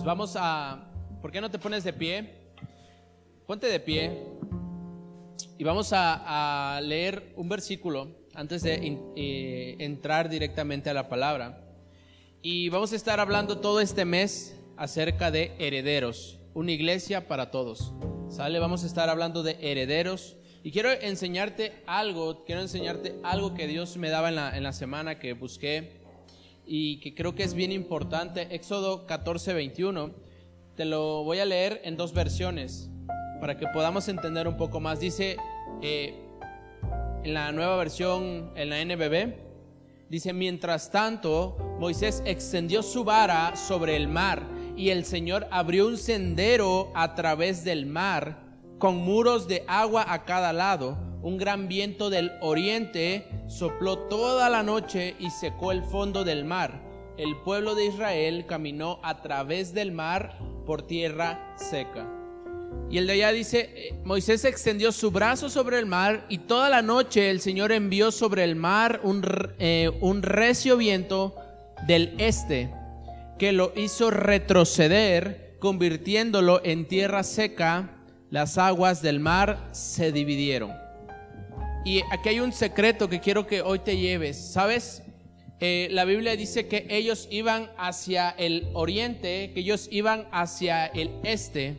Pues vamos a... ¿Por qué no te pones de pie? Ponte de pie y vamos a, leer un versículo antes de eh, entrar directamente a la palabra. Y vamos a estar hablando todo este mes acerca de herederos, una iglesia para todos. ¿Sale? Vamos a estar hablando de herederos. Y quiero enseñarte algo, quiero enseñarte algo que Dios me daba en la, en la semana que busqué y que creo que es bien importante. Éxodo 14, 21. Te lo voy a leer en dos versiones para que podamos entender un poco más. Dice eh, en la nueva versión, en la NBB, dice, mientras tanto, Moisés extendió su vara sobre el mar y el Señor abrió un sendero a través del mar con muros de agua a cada lado un gran viento del oriente sopló toda la noche y secó el fondo del mar. El pueblo de Israel caminó a través del mar por tierra seca. Y el de allá dice, eh, Moisés extendió su brazo sobre el mar y toda la noche el Señor envió sobre el mar un, eh, un recio viento del este que lo hizo retroceder, convirtiéndolo en tierra seca. Las aguas del mar se dividieron. Y aquí hay un secreto que quiero que hoy te lleves. ¿Sabes? Eh, la Biblia dice que ellos iban hacia el oriente, que ellos iban hacia el este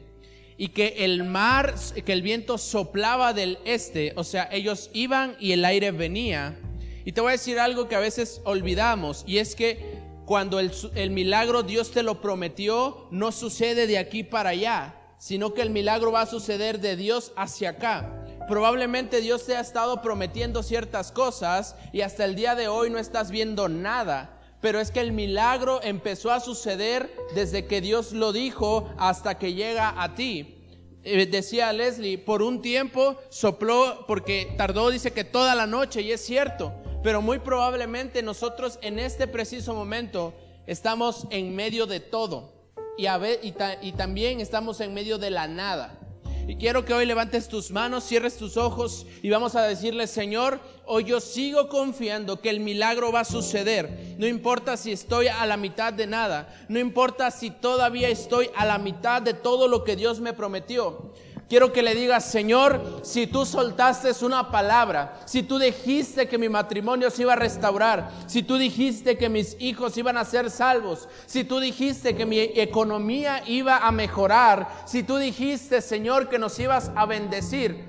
y que el mar, que el viento soplaba del este, o sea, ellos iban y el aire venía. Y te voy a decir algo que a veces olvidamos y es que cuando el, el milagro Dios te lo prometió, no sucede de aquí para allá, sino que el milagro va a suceder de Dios hacia acá probablemente Dios te ha estado prometiendo ciertas cosas y hasta el día de hoy no estás viendo nada. Pero es que el milagro empezó a suceder desde que Dios lo dijo hasta que llega a ti. Eh, decía Leslie, por un tiempo sopló, porque tardó, dice que toda la noche, y es cierto, pero muy probablemente nosotros en este preciso momento estamos en medio de todo y, y también estamos en medio de la nada. Y quiero que hoy levantes tus manos, cierres tus ojos y vamos a decirle, Señor, hoy yo sigo confiando que el milagro va a suceder. No importa si estoy a la mitad de nada, no importa si todavía estoy a la mitad de todo lo que Dios me prometió. Quiero que le digas, Señor, si tú soltaste una palabra, si tú dijiste que mi matrimonio se iba a restaurar, si tú dijiste que mis hijos iban a ser salvos, si tú dijiste que mi economía iba a mejorar, si tú dijiste, Señor, que nos ibas a bendecir,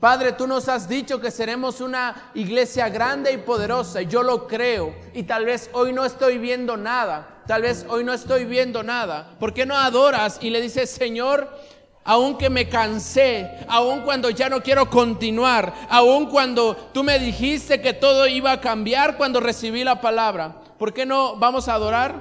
Padre, tú nos has dicho que seremos una iglesia grande y poderosa. Y yo lo creo. Y tal vez hoy no estoy viendo nada. Tal vez hoy no estoy viendo nada. ¿Por qué no adoras y le dices, Señor, aun me cansé, aun cuando ya no quiero continuar, aun cuando tú me dijiste que todo iba a cambiar cuando recibí la palabra. ¿Por qué no vamos a adorar?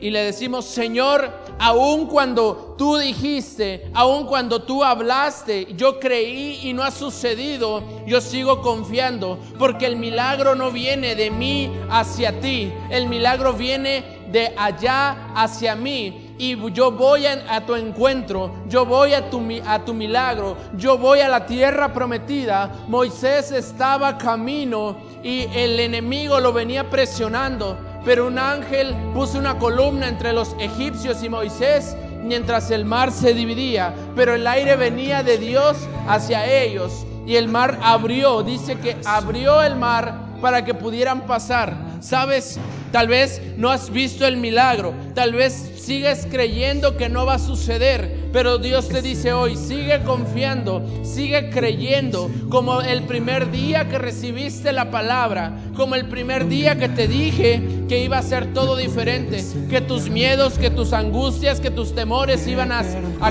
Y le decimos, Señor, aun cuando tú dijiste, aun cuando tú hablaste, yo creí y no ha sucedido, yo sigo confiando, porque el milagro no viene de mí hacia ti, el milagro viene de allá hacia mí y yo voy a, tu encuentro, yo voy a tu, a tu milagro, yo voy a la tierra prometida. Moisés estaba camino y el enemigo lo venía presionando, pero un ángel puso una columna entre los egipcios y Moisés mientras el mar se dividía, pero el aire venía de Dios hacia ellos y el mar abrió, dice que abrió el mar para que pudieran pasar. Sabes, tal vez no has visto el milagro, tal vez sigues creyendo que no va a suceder, pero Dios te dice hoy, sigue confiando, sigue creyendo, como el primer día que recibiste la palabra, como el primer día que te dije que iba a ser todo diferente, que tus miedos, que tus angustias, que tus temores iban a,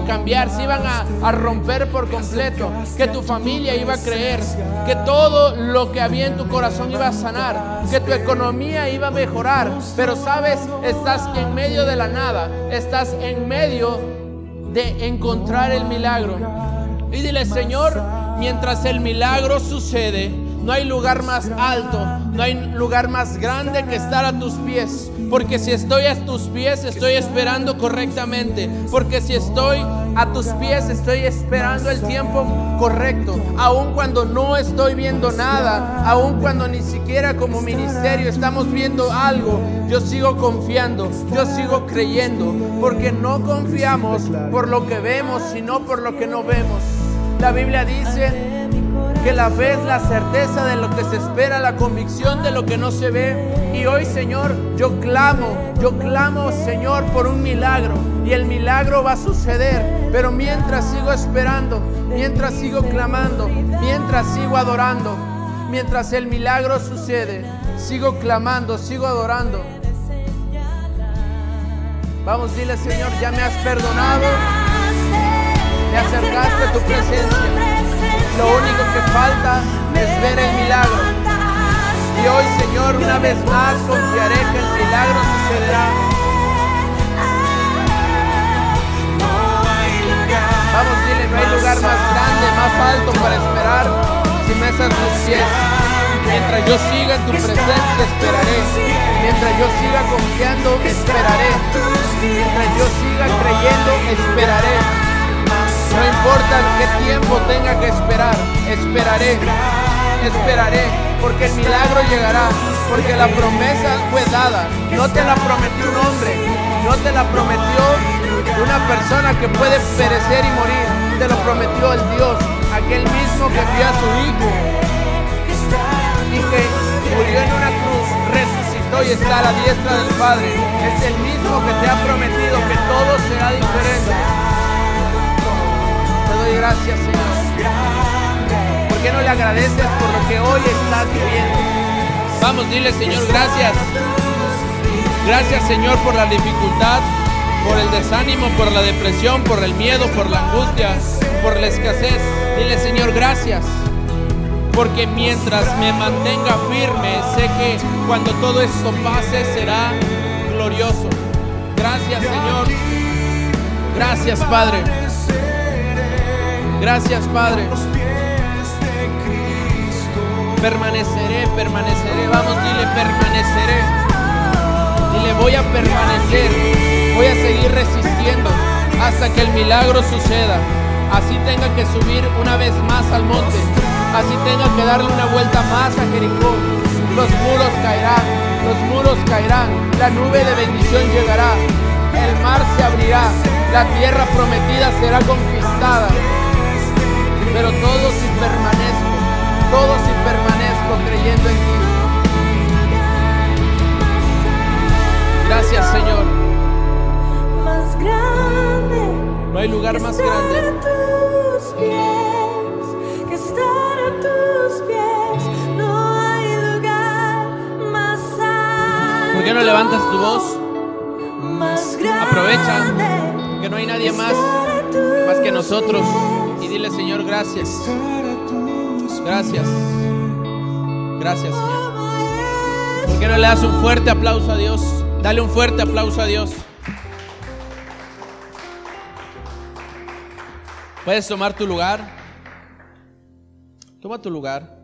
cambiar, se iban a, a romper por completo, que tu familia iba a creer, que todo lo que había en tu corazón iba a sanar, que tu economía iba a mejorar, pero sabes, estás en medio de la nada, estás en medio de encontrar el milagro. Y dile, Señor, mientras el milagro sucede, no hay lugar más alto, no hay lugar más grande que estar a tus pies. Porque si estoy a tus pies, estoy esperando correctamente. Porque si estoy a tus pies, estoy esperando el tiempo correcto. Aun cuando no estoy viendo nada, aun cuando ni siquiera como ministerio estamos viendo algo, yo sigo confiando, yo sigo creyendo. Porque no confiamos por lo que vemos, sino por lo que no vemos. La Biblia dice que la fe es la certeza de lo que se espera, la convicción de lo que no se ve. Y hoy, Señor, yo clamo, yo clamo, Señor, por un milagro. Y el milagro va a suceder. Pero mientras sigo esperando, mientras sigo clamando, mientras sigo adorando, mientras el milagro sucede, sigo clamando, sigo adorando. Vamos, dile, Señor, ya me has perdonado, me acercaste a tu presencia. Lo único que falta es ver el milagro. Y hoy, Señor, una vez más confiaré que el milagro sucederá. Vamos, dile, no hay lugar más grande, más alto para esperar si me a tus pies. Mientras yo siga en tu presencia, esperaré. Mientras yo siga confiando, esperaré. Mientras yo siga creyendo, esperaré. No importa qué tiempo tenga que esperar, esperaré, esperaré, porque el milagro llegará, porque la promesa fue dada. No te la prometió un hombre, no te la prometió una persona que puede perecer y morir, te lo prometió el Dios, aquel mismo que envió a su Hijo y que murió en una cruz, resucitó y está a la diestra del Padre. Es el mismo que te ha prometido que todo será diferente gracias, Señor. ¿Por qué no le agradeces por lo que hoy estás viviendo? Vamos, dile, Señor, gracias. Gracias, Señor, por la dificultad, por el desánimo, por la depresión, por el miedo, por la angustia, por la escasez. Dile, Señor, gracias. Porque mientras me mantenga firme, sé que cuando todo esto pase será glorioso. Gracias, Señor. Gracias, Padre. Gracias, Padre. Permaneceré, permaneceré. Vamos, dile, permaneceré. Dile, voy a permanecer. Voy a seguir resistiendo hasta que el milagro suceda. Así tenga que subir una vez más al monte. Así tenga que darle una vuelta más a Jericó. Los muros caerán, los muros caerán. La nube de bendición llegará. El mar se abrirá. La tierra prometida será conquistada pero todo si permanezco, todo si permanezco creyendo en ti. Gracias, Señor. Más grande. No hay lugar más grande. ¿Por qué no levantas tu voz? Aprovecha que no hay nadie más más que nosotros dile Señor gracias. Gracias. Gracias Señor. ¿Por qué no le das un fuerte aplauso a Dios? Dale un fuerte aplauso a Dios. Puedes tomar tu lugar. Toma tu lugar.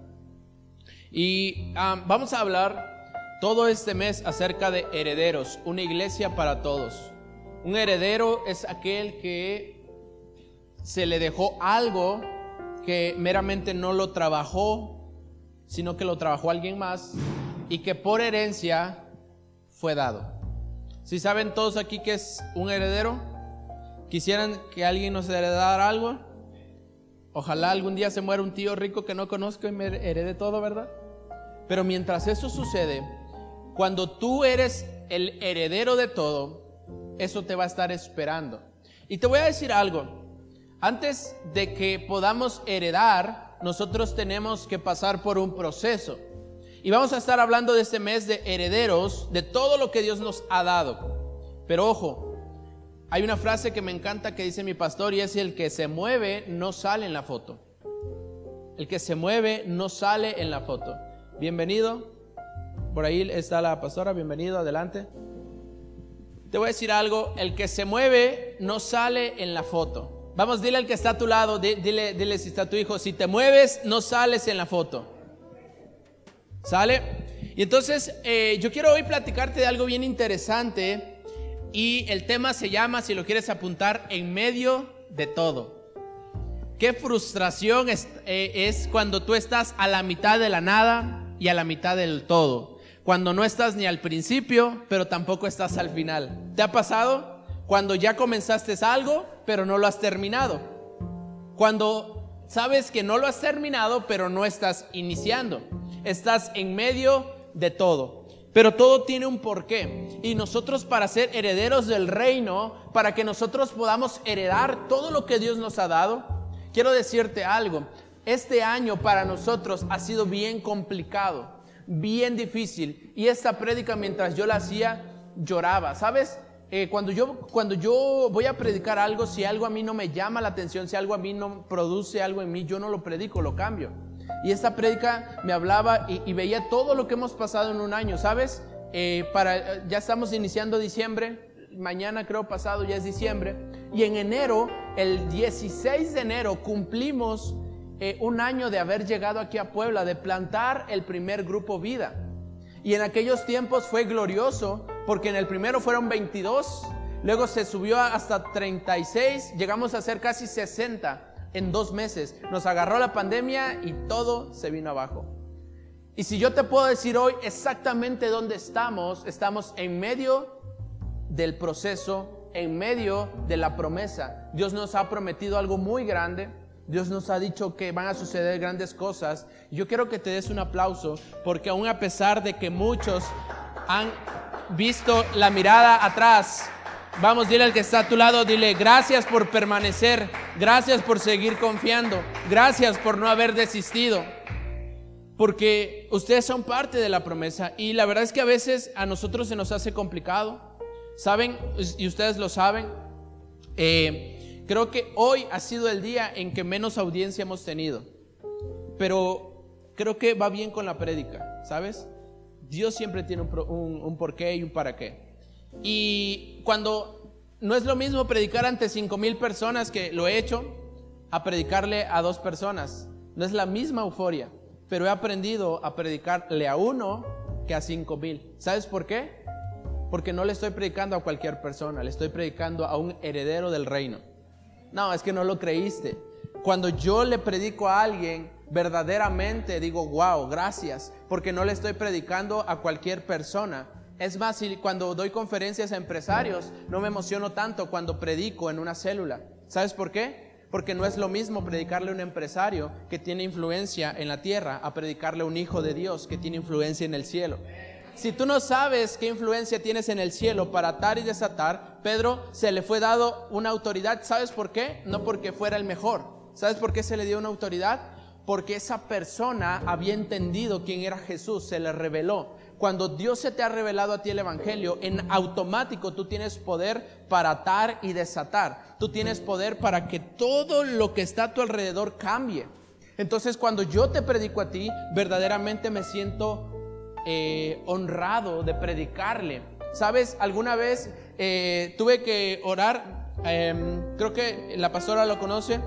Y ah, vamos a hablar todo este mes acerca de herederos, una iglesia para todos. Un heredero es aquel que se le dejó algo que meramente no lo trabajó, sino que lo trabajó alguien más y que por herencia fue dado. Si saben todos aquí que es un heredero, quisieran que alguien nos heredara algo. Ojalá algún día se muera un tío rico que no conozco y me herede todo, ¿verdad? Pero mientras eso sucede, cuando tú eres el heredero de todo, eso te va a estar esperando. Y te voy a decir algo, antes de que podamos heredar, nosotros tenemos que pasar por un proceso. Y vamos a estar hablando de este mes de herederos, de todo lo que Dios nos ha dado. Pero ojo, hay una frase que me encanta que dice mi pastor y es el que se mueve no sale en la foto. El que se mueve no sale en la foto. Bienvenido. Por ahí está la pastora, bienvenido, adelante. Te voy a decir algo, el que se mueve no sale en la foto. Vamos, dile al que está a tu lado, dile, dile si está tu hijo, si te mueves, no sales en la foto. ¿Sale? Y entonces eh, yo quiero hoy platicarte de algo bien interesante y el tema se llama, si lo quieres apuntar, en medio de todo. Qué frustración es, eh, es cuando tú estás a la mitad de la nada y a la mitad del todo. Cuando no estás ni al principio, pero tampoco estás al final. ¿Te ha pasado? Cuando ya comenzaste algo, pero no lo has terminado. Cuando sabes que no lo has terminado, pero no estás iniciando. Estás en medio de todo. Pero todo tiene un porqué. Y nosotros para ser herederos del reino, para que nosotros podamos heredar todo lo que Dios nos ha dado, quiero decirte algo. Este año para nosotros ha sido bien complicado, bien difícil. Y esta prédica mientras yo la hacía, lloraba. ¿Sabes? Eh, cuando, yo, cuando yo voy a predicar algo, si algo a mí no me llama la atención, si algo a mí no produce algo en mí, yo no lo predico, lo cambio. Y esta prédica me hablaba y, veía todo lo que hemos pasado en un año, ¿sabes? Eh, para, ya estamos iniciando diciembre, mañana creo pasado ya es diciembre, y en enero, el 16 de enero, cumplimos eh, un año de haber llegado aquí a Puebla, de plantar el primer grupo vida. Y en aquellos tiempos fue glorioso porque en el primero fueron 22, luego se subió hasta 36, llegamos a ser casi 60 en dos meses. Nos agarró la pandemia y todo se vino abajo. Y si yo te puedo decir hoy exactamente dónde estamos, estamos en medio del proceso, en medio de la promesa. Dios nos ha prometido algo muy grande. Dios nos ha dicho que van a suceder grandes cosas. Yo quiero que te des un aplauso porque aún a pesar de que muchos han visto la mirada atrás, vamos, dile al que está a tu lado, dile gracias por permanecer, gracias por seguir confiando, gracias por no haber desistido. Porque ustedes son parte de la promesa y la verdad es que a veces a nosotros se nos hace complicado. ¿Saben? Y ustedes lo saben. Eh, creo que hoy ha sido el día en que menos audiencia hemos tenido. Pero creo que va bien con la prédica, ¿sabes? Dios siempre tiene un, un, un porqué y un para qué. Y cuando no es lo mismo predicar ante cinco mil personas que lo he hecho a predicarle a dos personas. No es la misma euforia, pero he aprendido a predicarle a uno que a cinco mil. ¿Sabes por qué? Porque no le estoy predicando a cualquier persona, le estoy predicando a un heredero del reino. No, es que no lo creíste. Cuando yo le predico a alguien, verdaderamente digo, wow, gracias, porque no le estoy predicando a cualquier persona. Es más, cuando doy conferencias a empresarios, no me emociono tanto cuando predico en una célula. ¿Sabes por qué? Porque no es lo mismo predicarle a un empresario que tiene influencia en la tierra a predicarle a un hijo de Dios que tiene influencia en el cielo. Si tú no sabes qué influencia tienes en el cielo para atar y desatar, Pedro se le fue dado una autoridad. ¿Sabes por qué? No porque fuera el mejor. ¿Sabes por qué se le dio una autoridad? Porque esa persona había entendido quién era Jesús, se le reveló. Cuando Dios se te ha revelado a ti el Evangelio, en automático tú tienes poder para atar y desatar. Tú tienes poder para que todo lo que está a tu alrededor cambie. Entonces cuando yo te predico a ti, verdaderamente me siento eh, honrado de predicarle. Sabes, alguna vez eh, tuve que orar, eh, creo que la pastora lo conoce,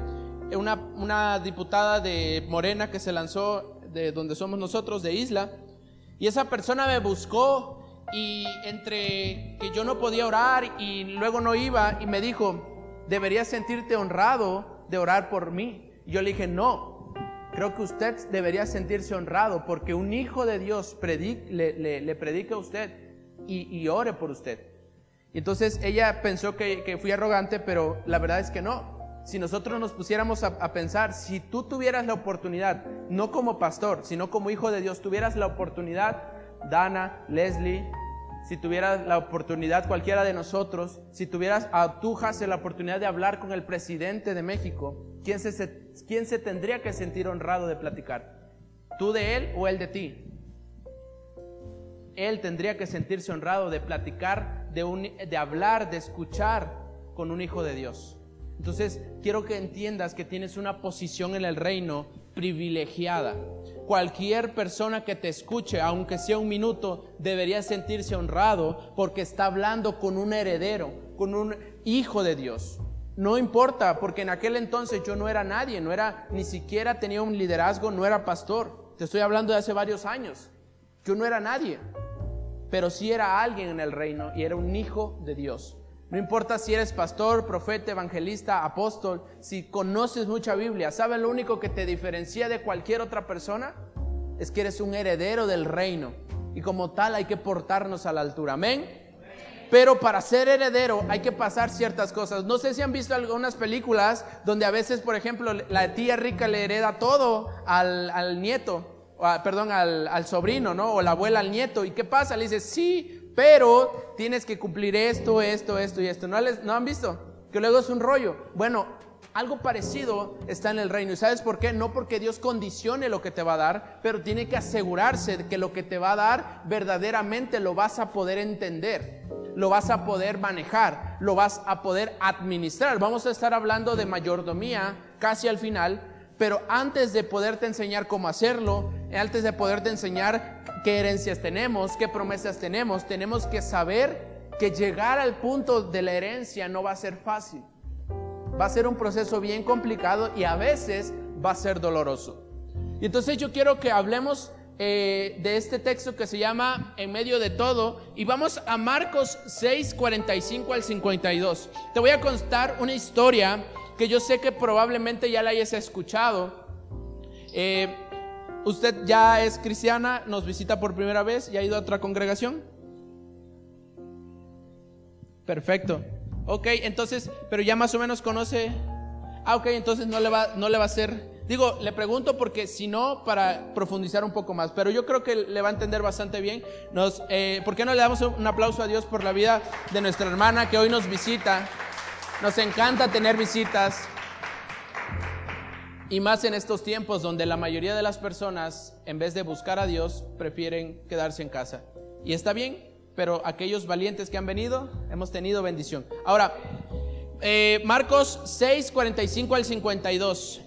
una, una, diputada de Morena que se lanzó de donde somos nosotros, de Isla, y esa persona me buscó y entre que yo no podía orar y luego no iba y me dijo, deberías sentirte honrado de orar por mí. Y yo le dije, no, creo que usted debería sentirse honrado porque un hijo de Dios le, le, predica a usted y, ore por usted. Entonces ella pensó que, que, fui arrogante, pero la verdad es que no. Si nosotros nos pusiéramos a, pensar, si tú tuvieras la oportunidad, no como pastor, sino como hijo de Dios, tuvieras la oportunidad, Dana, Leslie, si tuvieras la oportunidad, cualquiera de nosotros, si tuvieras a tú, Hasse, la oportunidad de hablar con el presidente de México, ¿quién se, ¿quién se tendría que sentir honrado de platicar? ¿Tú de él o él de ti? Él tendría que sentirse honrado de platicar, de, un, de hablar, de escuchar con un hijo de Dios. Entonces, quiero que entiendas que tienes una posición en el reino privilegiada. Cualquier persona que te escuche, aunque sea un minuto, debería sentirse honrado porque está hablando con un heredero, con un hijo de Dios. No importa, porque en aquel entonces yo no era nadie, no era ni siquiera tenía un liderazgo, no era pastor. Te estoy hablando de hace varios años. Yo no era nadie, pero sí era alguien en el reino y era un hijo de Dios. No importa si eres pastor, profeta, evangelista, apóstol, si conoces mucha Biblia, ¿sabes lo único que te diferencia de cualquier otra persona? Es que eres un heredero del reino y como tal hay que portarnos a la altura. Amén. Pero para ser heredero hay que pasar ciertas cosas. No sé si han visto algunas películas donde a veces, por ejemplo, la tía rica le hereda todo al, nieto, a- perdón, al, al sobrino, ¿no? O la abuela al nieto. ¿Y qué pasa? Le dice, sí, pero tienes que cumplir esto, esto, esto y esto. ¿No, les, ¿No han visto? Que luego es un rollo. Bueno, algo parecido está en el reino. ¿Y sabes por qué? No porque Dios condicione lo que te va a dar, pero tiene que asegurarse de que lo que te va a dar verdaderamente lo vas a poder entender, lo vas a poder manejar, lo vas a poder administrar. Vamos a estar hablando de mayordomía casi al final, pero antes de poderte enseñar cómo hacerlo, antes de poderte enseñar qué herencias tenemos, qué promesas tenemos, tenemos que saber que llegar al punto de la herencia no va a ser fácil. Va a ser un proceso bien complicado y a veces va a ser doloroso. Y entonces yo quiero que hablemos eh, de este texto que se llama En medio de todo y vamos a Marcos 6, 45 al 52. Te voy a contar una historia que yo sé que probablemente ya la hayas escuchado. Eh, ¿Usted ya es cristiana? ¿Nos visita por primera vez? ¿Ya ha ido a otra congregación? Perfecto. Ok, entonces, pero ya más o menos conoce. Ah, ok, entonces no le va, no le va a hacer. Digo, le pregunto porque si no, para profundizar un poco más. Pero yo creo que le va a entender bastante bien. Nos, eh, ¿Por qué no le damos un aplauso a Dios por la vida de nuestra hermana que hoy nos visita? Nos encanta tener visitas. Y más en estos tiempos donde la mayoría de las personas, en vez de buscar a Dios, prefieren quedarse en casa. Y está bien, pero aquellos valientes que han venido, hemos tenido bendición. Ahora, eh, Marcos 6, 45 al 52.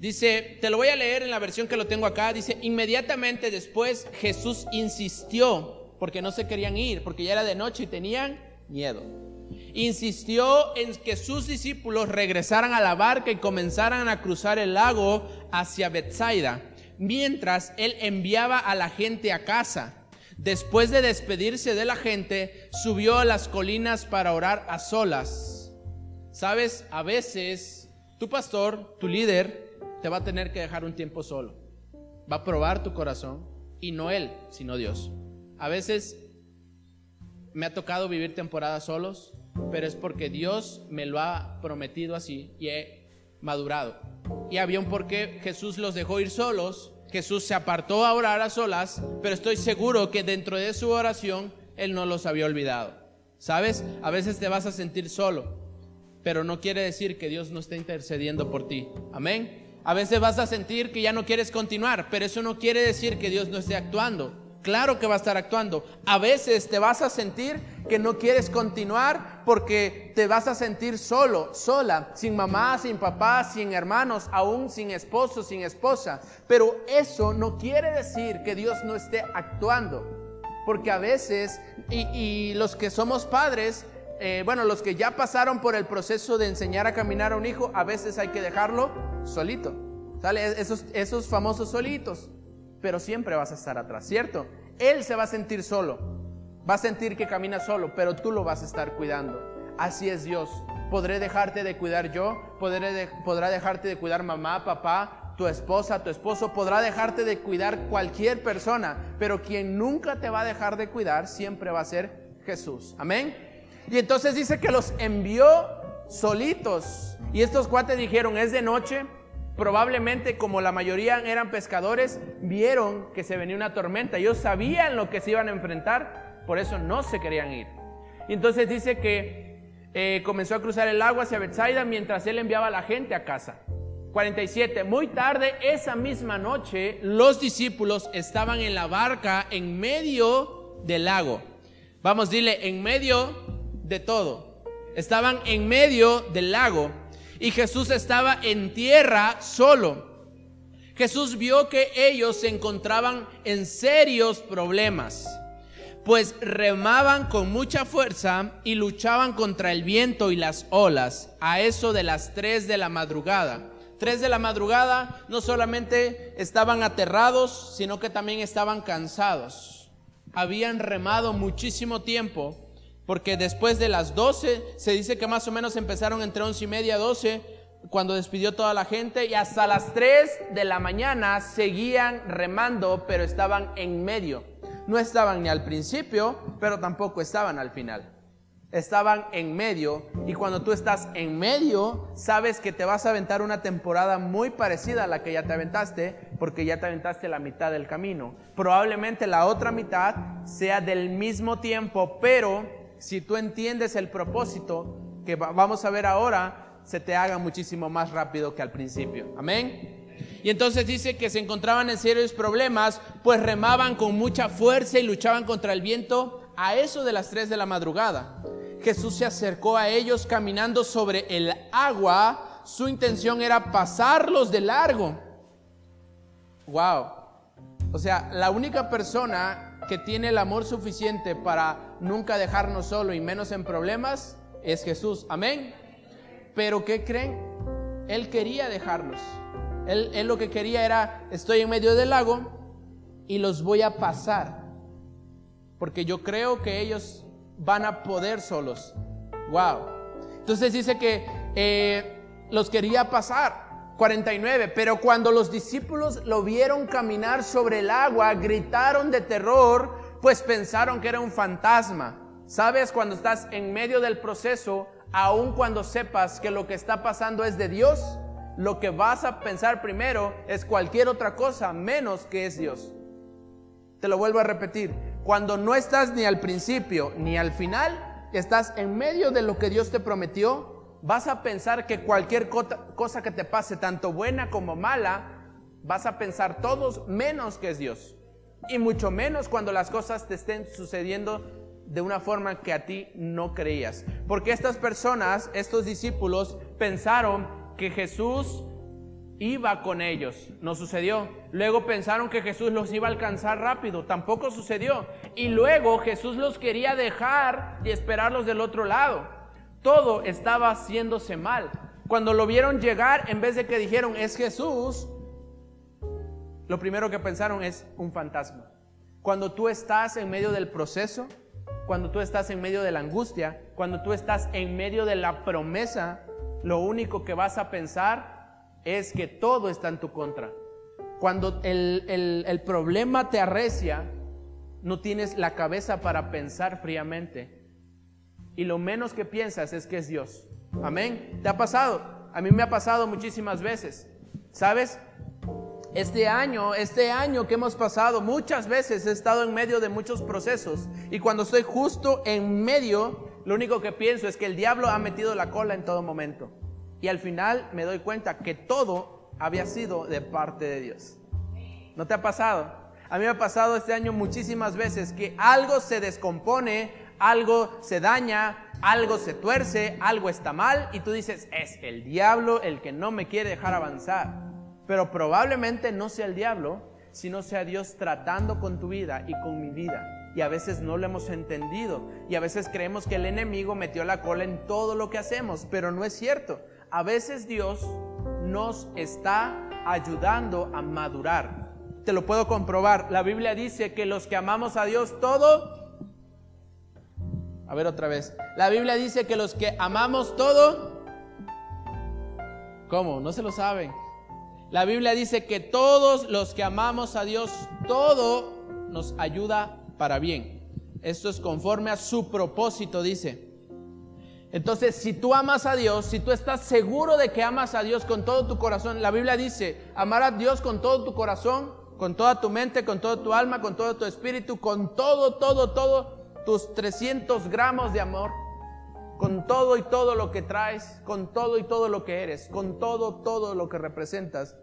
Dice, te lo voy a leer en la versión que lo tengo acá. Dice, inmediatamente después Jesús insistió, porque no se querían ir, porque ya era de noche y tenían miedo. Insistió en que sus discípulos regresaran a la barca y comenzaran a cruzar el lago hacia Bethsaida, mientras él enviaba a la gente a casa. Después de despedirse de la gente, subió a las colinas para orar a solas. Sabes, a veces tu pastor, tu líder, te va a tener que dejar un tiempo solo. Va a probar tu corazón y no él, sino Dios. A veces me ha tocado vivir temporadas solos, pero es porque Dios me lo ha prometido así y he madurado. Y había un porqué Jesús los dejó ir solos, Jesús se apartó a orar a solas, pero estoy seguro que dentro de su oración Él no los había olvidado. ¿Sabes? A veces te vas a sentir solo, pero no quiere decir que Dios no esté intercediendo por ti. Amén. A veces vas a sentir que ya no quieres continuar, pero eso no quiere decir que Dios no esté actuando. Claro que va a estar actuando. A veces te vas a sentir que no quieres continuar porque te vas a sentir solo, sola, sin mamá, sin papá, sin hermanos, aún sin esposo, sin esposa. Pero eso no quiere decir que Dios no esté actuando. Porque a veces, y, los que somos padres, eh, bueno, los que ya pasaron por el proceso de enseñar a caminar a un hijo, a veces hay que dejarlo solito. ¿Sale? Esos, esos famosos solitos. Pero siempre vas a estar atrás, ¿cierto? Él se va a sentir solo. Va a sentir que camina solo, pero tú lo vas a estar cuidando. Así es Dios. ¿Podré dejarte de cuidar yo? ¿Podré ¿Podrá dejarte de cuidar mamá, papá, tu esposa, tu esposo? ¿Podrá dejarte de cuidar cualquier persona? Pero quien nunca te va a dejar de cuidar siempre va a ser Jesús. Amén. Y entonces dice que los envió solitos. Y estos cuates dijeron, es de noche. Probablemente como la mayoría eran pescadores, vieron que se venía una tormenta. Ellos sabían lo que se iban a enfrentar, por eso no se querían ir. Y entonces dice que eh, comenzó a cruzar el agua hacia Bethsaida mientras él enviaba a la gente a casa. 47. Muy tarde esa misma noche, los discípulos estaban en la barca en medio del lago. Vamos, dile, en medio de todo. Estaban en medio del lago y Jesús estaba en tierra solo. Jesús vio que ellos se encontraban en serios problemas, pues remaban con mucha fuerza y luchaban contra el viento y las olas a eso de las 3 de la madrugada. 3 de la madrugada, no solamente estaban aterrados, sino que también estaban cansados. Habían remado muchísimo tiempo, porque después de las 12, se dice que más o menos empezaron entre 11 y media, 12, cuando despidió toda la gente, y hasta las 3 de la mañana seguían remando, pero estaban en medio. No estaban ni al principio, pero tampoco estaban al final estaban en medio y cuando tú estás en medio, sabes que te vas a aventar una temporada muy parecida a la que ya te aventaste, porque ya te aventaste la mitad del camino. Probablemente la otra mitad sea del mismo tiempo, pero si tú entiendes el propósito que vamos a ver ahora, se te haga muchísimo más rápido que al principio. Amén. Y entonces dice que se encontraban en serios problemas, pues remaban con mucha fuerza y luchaban contra el viento a eso de las 3 de la madrugada. Jesús se acercó a ellos caminando sobre el agua. Su intención era pasarlos de largo. Wow. O sea, la única persona que tiene el amor suficiente para nunca dejarnos solo y menos en problemas es Jesús. Amén. Pero ¿qué creen? Él quería dejarlos. Él, él lo que quería era, estoy en medio del lago y los voy a pasar. Porque yo creo que ellos van a poder solos. Wow. Entonces dice que eh, los quería pasar. 49. Pero cuando los discípulos lo vieron caminar sobre el agua, gritaron de terror, pues pensaron que era un fantasma. ¿Sabes? Cuando estás en medio del proceso, aun cuando sepas que lo que está pasando es de Dios, lo que vas a pensar primero es cualquier otra cosa menos que es Dios. Te lo vuelvo a repetir. Cuando no estás ni al principio ni al final, estás en medio de lo que Dios te prometió, vas a pensar que cualquier cosa que te pase, tanto buena como mala, vas a pensar todos menos que es Dios. Y mucho menos cuando las cosas te estén sucediendo de una forma que a ti no creías. Porque estas personas, estos discípulos, pensaron que Jesús iba con ellos. No sucedió. Luego pensaron que Jesús los iba a alcanzar rápido. Tampoco sucedió. Y luego Jesús los quería dejar y esperarlos del otro lado. Todo estaba haciéndose mal. Cuando lo vieron llegar, en vez de que dijeron es Jesús, lo primero que pensaron es un fantasma. Cuando tú estás en medio del proceso, cuando tú estás en medio de la angustia, cuando tú estás en medio de la promesa, lo único que vas a pensar es que todo está en tu contra. Cuando el, problema te arrecia, no tienes la cabeza para pensar fríamente. Y lo menos que piensas es que es Dios. Amén. ¿Te ha pasado? A mí me ha pasado muchísimas veces. ¿Sabes? Este año, este año que hemos pasado, muchas veces he estado en medio de muchos procesos. Y cuando estoy justo en medio, lo único que pienso es que el diablo ha metido la cola en todo momento. Y al final me doy cuenta que todo había sido de parte de Dios. ¿No te ha pasado? A mí me ha pasado este año muchísimas veces que algo se descompone, algo se daña, algo se tuerce, algo está mal y tú dices, es el diablo el que no me quiere dejar avanzar. Pero probablemente no sea el diablo, sino sea Dios tratando con tu vida y con mi vida. Y a veces no lo hemos entendido. Y a veces creemos que el enemigo metió la cola en todo lo que hacemos, pero no es cierto a veces Dios nos está ayudando a madurar. Te lo puedo comprobar. La Biblia dice que los que amamos a Dios todo... A ver otra vez. La Biblia dice que los que amamos todo... ¿Cómo? No se lo saben. La Biblia dice que todos los que amamos a Dios, todo nos ayuda para bien. Esto es conforme a su propósito, dice. Entonces, si tú amas a Dios, si tú estás seguro de que amas a Dios con todo tu corazón, la Biblia dice, amar a Dios con todo tu corazón, con toda tu mente, con todo tu alma, con todo tu espíritu, con todo, todo, todo, tus 300 gramos de amor, con todo y todo lo que traes, con todo y todo lo que eres, con todo, todo lo que representas,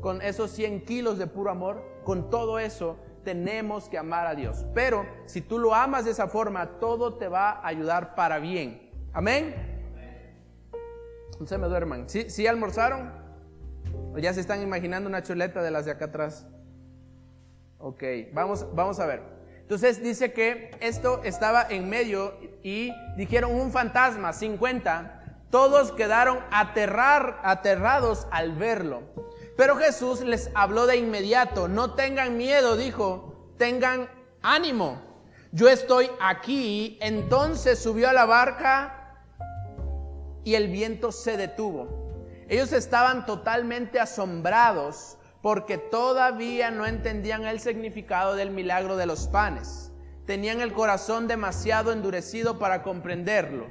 con esos 100 kilos de puro amor, con todo eso tenemos que amar a Dios. Pero si tú lo amas de esa forma, todo te va a ayudar para bien. Amén. No se me duerman. ¿Sí, almorzaron? ¿O ya se están imaginando una chuleta de las de acá atrás? Ok, vamos, vamos a ver. Entonces dice que esto estaba en medio y dijeron un fantasma, 50. Todos quedaron aterrar, aterrados al verlo. Pero Jesús les habló de inmediato. No tengan miedo, dijo. Tengan ánimo. Yo estoy aquí. Entonces subió a la barca y el viento se detuvo. Ellos estaban totalmente asombrados porque todavía no entendían el significado del milagro de los panes. Tenían el corazón demasiado endurecido para comprenderlo.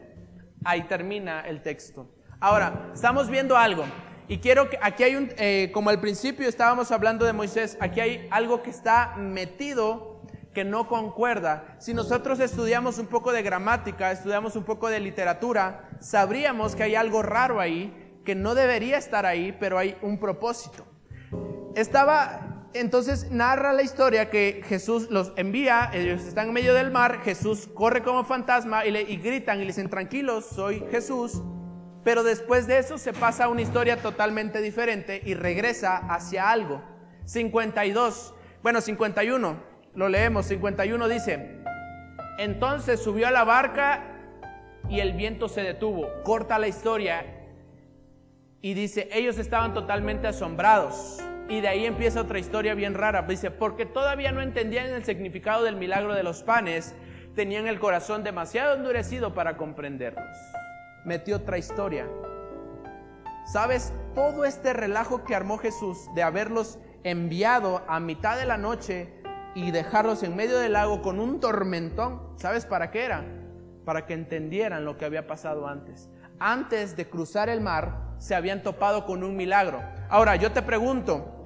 Ahí termina el texto. Ahora, estamos viendo algo. Y quiero que aquí hay un, eh, como al principio estábamos hablando de Moisés, aquí hay algo que está metido que no concuerda. Si nosotros estudiamos un poco de gramática, estudiamos un poco de literatura, sabríamos que hay algo raro ahí, que no debería estar ahí, pero hay un propósito. Estaba, entonces narra la historia que Jesús los envía, ellos están en medio del mar, Jesús corre como fantasma y, le, y gritan y le dicen, tranquilos, soy Jesús. Pero después de eso se pasa a una historia totalmente diferente y regresa hacia algo. 52, bueno, 51, lo leemos, 51 dice, entonces subió a la barca y el viento se detuvo. Corta la historia y dice, ellos estaban totalmente asombrados. Y de ahí empieza otra historia bien rara. Dice, porque todavía no entendían el significado del milagro de los panes, tenían el corazón demasiado endurecido para comprenderlos. Metió otra historia. ¿Sabes? Todo este relajo que armó Jesús de haberlos enviado a mitad de la noche y dejarlos en medio del lago con un tormentón, ¿sabes para qué era? Para que entendieran lo que había pasado antes. Antes de cruzar el mar, se habían topado con un milagro. Ahora, yo te pregunto,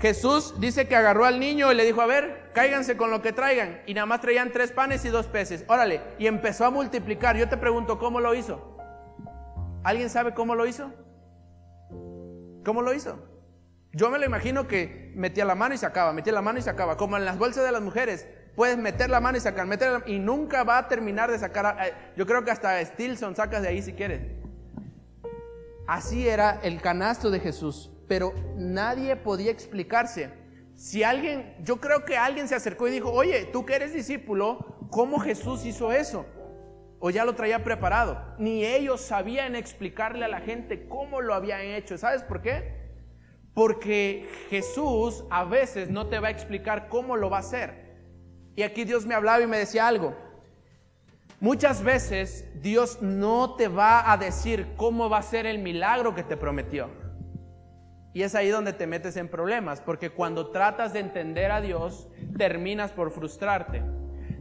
Jesús dice que agarró al niño y le dijo, a ver, cáiganse con lo que traigan. Y nada más traían tres panes y dos peces. Órale, y empezó a multiplicar. Yo te pregunto, ¿cómo lo hizo? ¿Alguien sabe cómo lo hizo? ¿Cómo lo hizo? Yo me lo imagino que metía la mano y sacaba, metía la mano y sacaba, como en las bolsas de las mujeres. Puedes meter la mano y sacar, meter la- y nunca va a terminar de sacar. eh, Yo creo que hasta Stilson sacas de ahí si quieres. Así era el canasto de Jesús, pero nadie podía explicarse. Si alguien, yo creo que alguien se acercó y dijo, oye, tú que eres discípulo, ¿cómo Jesús hizo eso? O ya lo traía preparado. Ni ellos sabían explicarle a la gente cómo lo habían hecho. ¿Sabes por qué? Porque Jesús a veces no te va a explicar cómo lo va a hacer. Y aquí Dios me hablaba y me decía algo. Muchas veces Dios no te va a decir cómo va a ser el milagro que te prometió. Y es ahí donde te metes en problemas, porque cuando tratas de entender a Dios, terminas por frustrarte.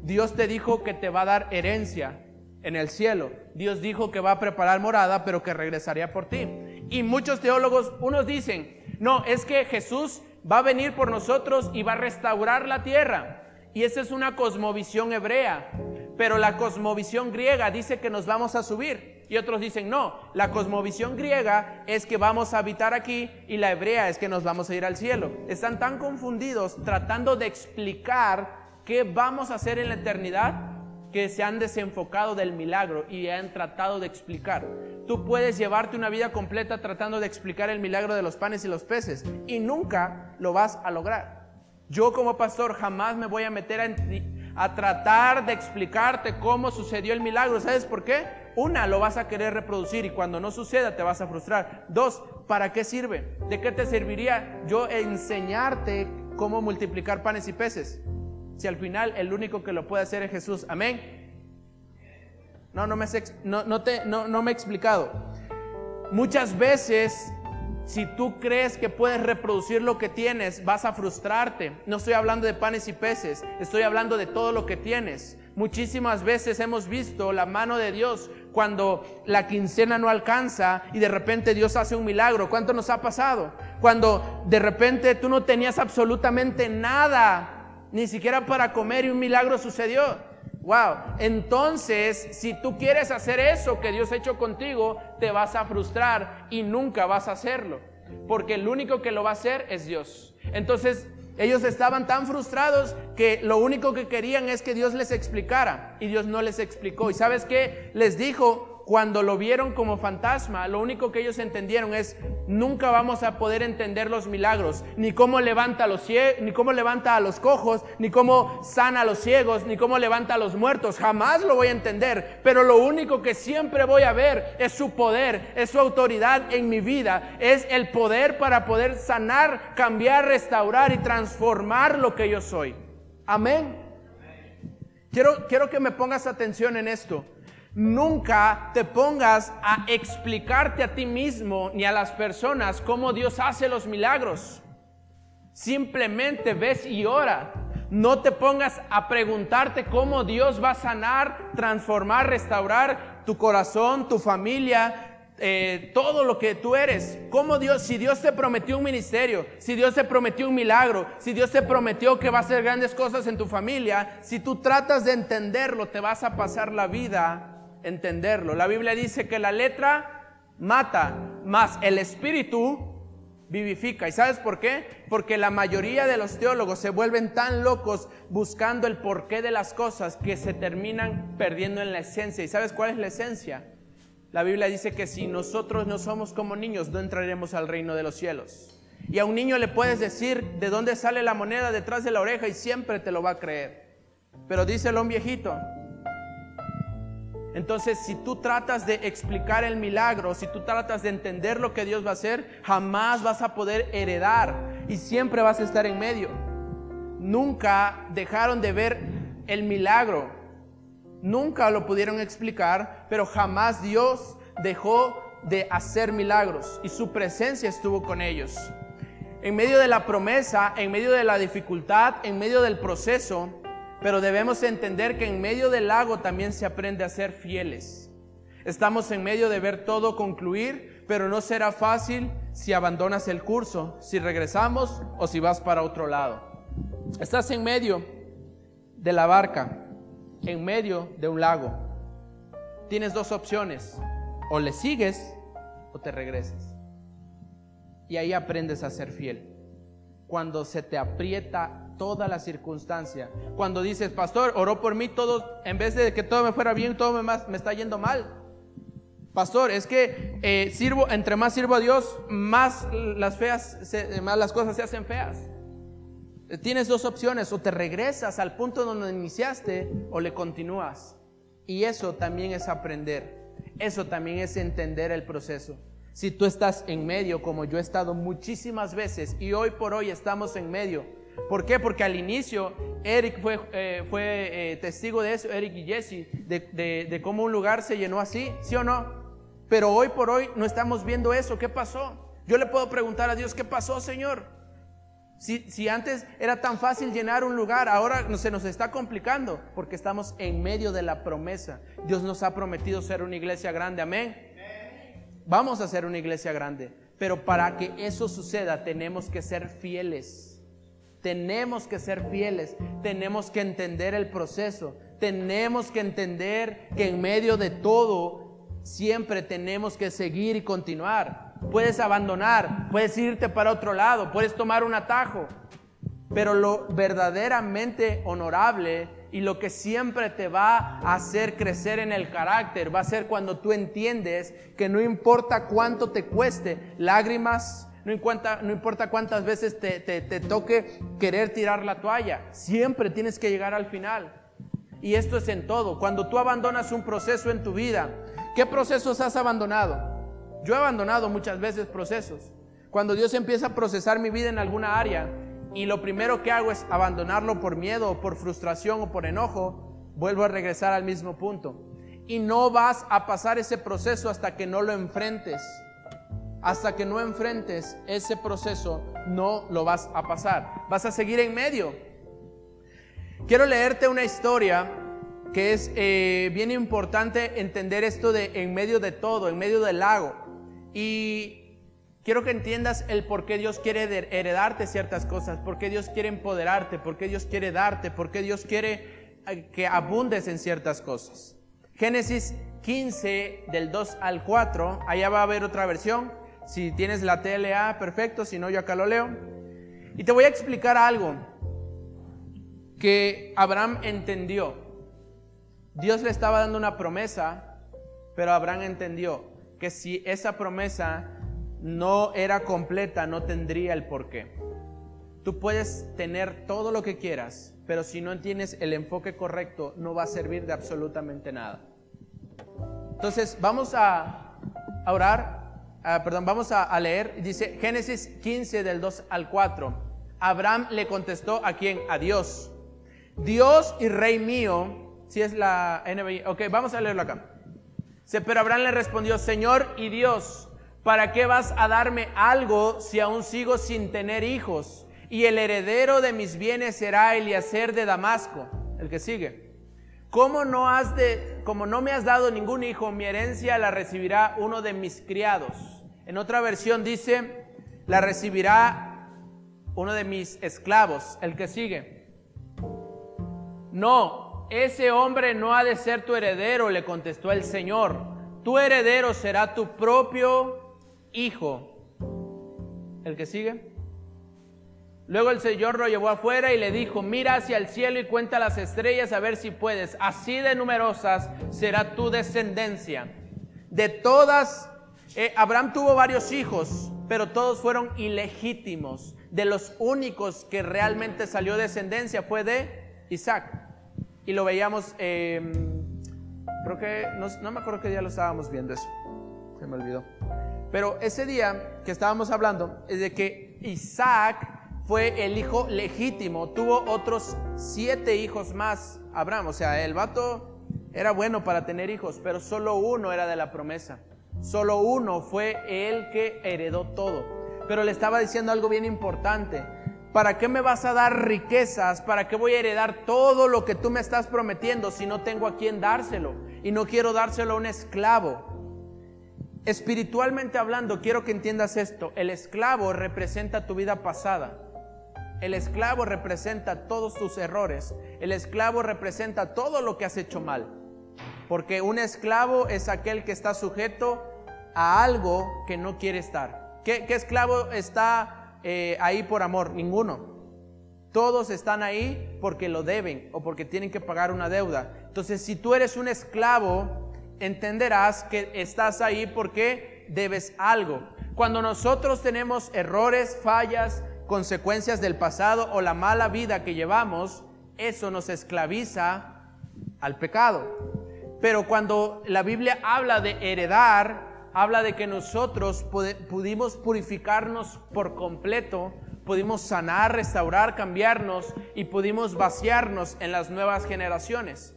Dios te dijo que te va a dar herencia en el cielo. Dios dijo que va a preparar morada, pero que regresaría por ti. Y muchos teólogos, unos dicen, no, es que Jesús va a venir por nosotros y va a restaurar la tierra. Y esa es una cosmovisión hebrea. Pero la cosmovisión griega dice que nos vamos a subir. Y otros dicen, no, la cosmovisión griega es que vamos a habitar aquí y la hebrea es que nos vamos a ir al cielo. Están tan confundidos tratando de explicar qué vamos a hacer en la eternidad que se han desenfocado del milagro y han tratado de explicar. Tú puedes llevarte una vida completa tratando de explicar el milagro de los panes y los peces y nunca lo vas a lograr. Yo como pastor jamás me voy a meter a, a tratar de explicarte cómo sucedió el milagro. ¿Sabes por qué? Una, lo vas a querer reproducir y cuando no suceda te vas a frustrar. Dos, ¿para qué sirve? ¿De qué te serviría yo enseñarte cómo multiplicar panes y peces? Si al final el único que lo puede hacer es Jesús. Amén. No, no me, no, no te, no, no me he explicado. Muchas veces, si tú crees que puedes reproducir lo que tienes, vas a frustrarte. No estoy hablando de panes y peces, estoy hablando de todo lo que tienes. Muchísimas veces hemos visto la mano de Dios cuando la quincena no alcanza y de repente Dios hace un milagro. ¿Cuánto nos ha pasado? Cuando de repente tú no tenías absolutamente nada, ni siquiera para comer y un milagro sucedió. Wow, entonces si tú quieres hacer eso que Dios ha hecho contigo, te vas a frustrar y nunca vas a hacerlo, porque el único que lo va a hacer es Dios. Entonces ellos estaban tan frustrados que lo único que querían es que Dios les explicara y Dios no les explicó. ¿Y sabes qué? Les dijo cuando lo vieron como fantasma, lo único que ellos entendieron es nunca vamos a poder entender los milagros, ni cómo levanta a los ni cómo levanta a los cojos, ni cómo sana a los ciegos, ni cómo levanta a los muertos. Jamás lo voy a entender, pero lo único que siempre voy a ver es su poder, es su autoridad en mi vida, es el poder para poder sanar, cambiar, restaurar y transformar lo que yo soy. Amén. Quiero, quiero que me pongas atención en esto. Nunca te pongas a explicarte a ti mismo ni a las personas cómo Dios hace los milagros. Simplemente ves y ora. No te pongas a preguntarte cómo Dios va a sanar, transformar, restaurar tu corazón, tu familia, eh, todo lo que tú eres. Cómo Dios, si Dios te prometió un ministerio, si Dios te prometió un milagro, si Dios te prometió que va a hacer grandes cosas en tu familia, si tú tratas de entenderlo, te vas a pasar la vida entenderlo. La Biblia dice que la letra mata, más el espíritu vivifica. ¿Y sabes por qué? Porque la mayoría de los teólogos se vuelven tan locos buscando el porqué de las cosas que se terminan perdiendo en la esencia. ¿Y sabes cuál es la esencia? La Biblia dice que si nosotros no somos como niños, no entraremos al reino de los cielos. Y a un niño le puedes decir de dónde sale la moneda detrás de la oreja y siempre te lo va a creer. Pero díselo a un viejito, entonces, si tú tratas de explicar el milagro, si tú tratas de entender lo que Dios va a hacer, jamás vas a poder heredar y siempre vas a estar en medio. Nunca dejaron de ver el milagro, nunca lo pudieron explicar, pero jamás Dios dejó de hacer milagros y su presencia estuvo con ellos. En medio de la promesa, en medio de la dificultad, en medio del proceso, pero debemos entender que en medio del lago también se aprende a ser fieles. Estamos en medio de ver todo concluir, pero no será fácil si abandonas el curso, si regresamos o si vas para otro lado. Estás en medio de la barca, en medio de un lago. Tienes dos opciones, o le sigues o te regresas. Y ahí aprendes a ser fiel. Cuando se te aprieta toda la circunstancia. Cuando dices, pastor, oró por mí, todo, en vez de que todo me fuera bien, todo me, está yendo mal. Pastor, es que eh, sirvo, entre más sirvo a Dios, más las feas, más las cosas se hacen feas. Eh, Tienes dos opciones, o te regresas al punto donde iniciaste, o le continúas. Y eso también es aprender. Eso también es entender el proceso. Si tú estás en medio, como yo he estado muchísimas veces, y hoy por hoy estamos en medio, ¿Por qué? Porque al inicio Eric fue, eh, fue eh, testigo de eso, Eric y Jesse, de, de- de cómo un lugar se llenó así, ¿sí o no? Pero hoy por hoy no estamos viendo eso. ¿Qué pasó? Yo le puedo preguntar a Dios, ¿qué pasó, Señor? Si, si antes era tan fácil llenar un lugar, ahora se nos está complicando porque estamos en medio de la promesa. Dios nos ha prometido ser una iglesia grande, amén. Vamos a ser una iglesia grande, pero para que eso suceda tenemos que ser fieles. Tenemos que ser fieles, tenemos que entender el proceso, tenemos que entender que en medio de todo siempre tenemos que seguir y continuar. Puedes abandonar, puedes irte para otro lado, puedes tomar un atajo, pero lo verdaderamente honorable y lo que siempre te va a hacer crecer en el carácter va a ser cuando tú entiendes que no importa cuánto te cueste, lágrimas, no importa, cuántas veces te, te- toque querer tirar la toalla, siempre tienes que llegar al final. Y esto es en todo. Cuando tú abandonas un proceso en tu vida, ¿qué procesos has abandonado? Yo he abandonado muchas veces procesos. Cuando Dios empieza a procesar mi vida en alguna área y lo primero que hago es abandonarlo por miedo por frustración o por enojo, vuelvo a regresar al mismo punto. Y no vas a pasar ese proceso hasta que no lo enfrentes. Hasta que no enfrentes ese proceso, no lo vas a pasar. Vas a seguir en medio. Quiero leerte una historia que es eh, bien importante entender esto de en medio de todo, en medio del lago. Y quiero que entiendas el por qué Dios quiere heredarte ciertas cosas, por qué Dios quiere empoderarte, por qué Dios quiere darte, por qué Dios quiere eh, que abundes en ciertas cosas. Génesis 15 del 2 al 4, allá va a haber otra versión. Si tienes la TLA, perfecto, si no yo acá lo leo. Y te voy a explicar algo que Abraham entendió. Dios le estaba dando una promesa Pero Abraham entendió que si esa promesa no era completa, no tendría el porqué. Tú puedes tener todo lo que quieras, pero si no tienes el enfoque correcto, no va a servir de absolutamente nada. Entonces, vamos a, orar, ah, perdón, vamos a, leer. Dice Génesis 15 del 2 al 4. Abraham le contestó a quién? A Dios. Dios y rey mío, si es la NBI, ok, vamos a leerlo acá. Pero Abraham le respondió, Señor y Dios, ¿para qué vas a darme algo si aún sigo sin tener hijos? Y el heredero de mis bienes será Eliezer de Damasco, el que sigue. ¿Cómo no has de, como no me has dado ningún hijo, mi herencia la recibirá uno de mis criados? En otra versión dice, la recibirá uno de mis esclavos, el que sigue. No, ese hombre no ha de ser tu heredero, le contestó el Señor. Tu heredero será tu propio hijo. ¿El que sigue? Luego el Señor lo llevó afuera y le dijo, mira hacia el cielo y cuenta las estrellas a ver si puedes. Así de numerosas será tu descendencia. De todas, eh, Abraham tuvo varios hijos, pero todos fueron ilegítimos. De los únicos que realmente salió descendencia fue de Isaac. Y lo veíamos, eh, creo que, no, me acuerdo qué día lo estábamos viendo eso, se me olvidó. Pero ese día que estábamos hablando es de que Isaac fue el hijo legítimo, tuvo otros siete hijos más, Abraham, o sea, el vato era bueno para tener hijos, pero solo uno era de la promesa, solo uno fue el que heredó todo. Pero le estaba diciendo algo bien importante, ¿para qué me vas a dar riquezas? ¿Para qué voy a heredar todo lo que tú me estás prometiendo si no tengo a quién dárselo? Y no quiero dárselo a un esclavo. Espiritualmente hablando, quiero que entiendas esto, el esclavo representa tu vida pasada. El esclavo representa todos tus errores. El esclavo representa todo lo que has hecho mal. Porque un esclavo es aquel que está sujeto a algo que no quiere estar. ¿Qué, esclavo está eh, ahí por amor? Ninguno. Todos están ahí porque lo deben o porque tienen que pagar una deuda. Entonces, si tú eres un esclavo, entenderás que estás ahí porque debes algo. Cuando nosotros tenemos errores, fallas, consecuencias del pasado o la mala vida que llevamos, eso nos esclaviza al pecado. Pero cuando la Biblia habla de heredar, habla de que nosotros pudimos purificarnos por completo, pudimos sanar, restaurar, cambiarnos y pudimos vaciarnos en las nuevas generaciones,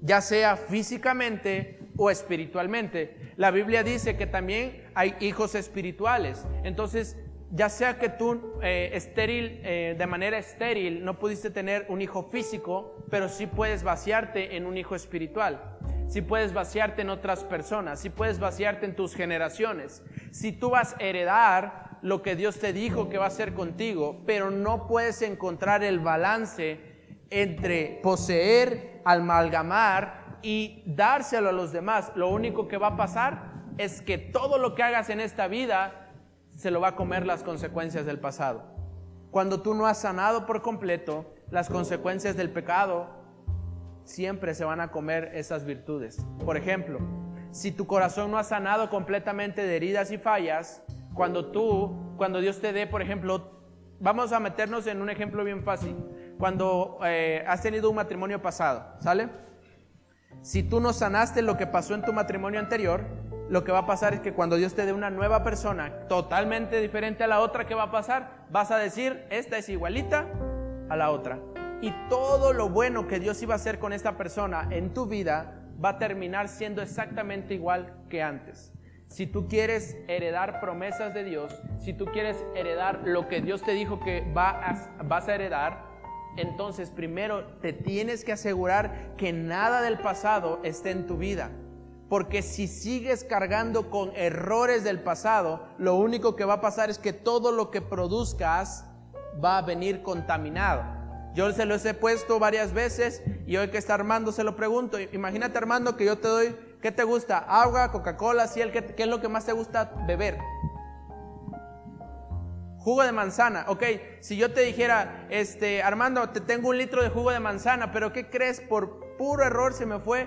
ya sea físicamente o espiritualmente. La Biblia dice que también hay hijos espirituales. Entonces, ya sea que tú eh, estéril, eh, de manera estéril, no pudiste tener un hijo físico, pero sí puedes vaciarte en un hijo espiritual. Sí puedes vaciarte en otras personas, sí puedes vaciarte en tus generaciones. Si tú vas a heredar lo que Dios te dijo que va a hacer contigo, pero no puedes encontrar el balance entre poseer, amalgamar y dárselo a los demás, lo único que va a pasar es que todo lo que hagas en esta vida se lo va a comer las consecuencias del pasado. Cuando tú no has sanado por completo, las consecuencias del pecado siempre se van a comer esas virtudes. Por ejemplo, si tu corazón no ha sanado completamente de heridas y fallas, cuando tú, cuando Dios te dé, por ejemplo, vamos a meternos en un ejemplo bien fácil. Cuando eh, has tenido un matrimonio pasado, ¿sale? Si tú no sanaste lo que pasó en tu matrimonio anterior, lo que va a pasar es que cuando Dios te dé una nueva persona totalmente diferente a la otra, ¿qué va a pasar? Vas a decir, esta es igualita a la otra. Y todo lo bueno que Dios iba a hacer con esta persona en tu vida va a terminar siendo exactamente igual que antes. Si tú quieres heredar promesas de Dios, si tú quieres heredar lo que Dios te dijo que vas a heredar, entonces primero te tienes que asegurar que nada del pasado esté en tu vida. Porque si sigues cargando con errores del pasado, lo único que va a pasar es que todo lo que produzcas va a venir contaminado. Yo se los he puesto varias veces y hoy que está Armando se lo pregunto. Imagínate Armando que yo te doy, ¿qué te gusta? Agua, Coca-Cola, ¿sí? ¿qué, ¿qué es lo que más te gusta beber? Jugo de manzana, ok. Si yo te dijera, este, Armando, te tengo un litro de jugo de manzana, pero ¿qué crees? Por puro error se me fue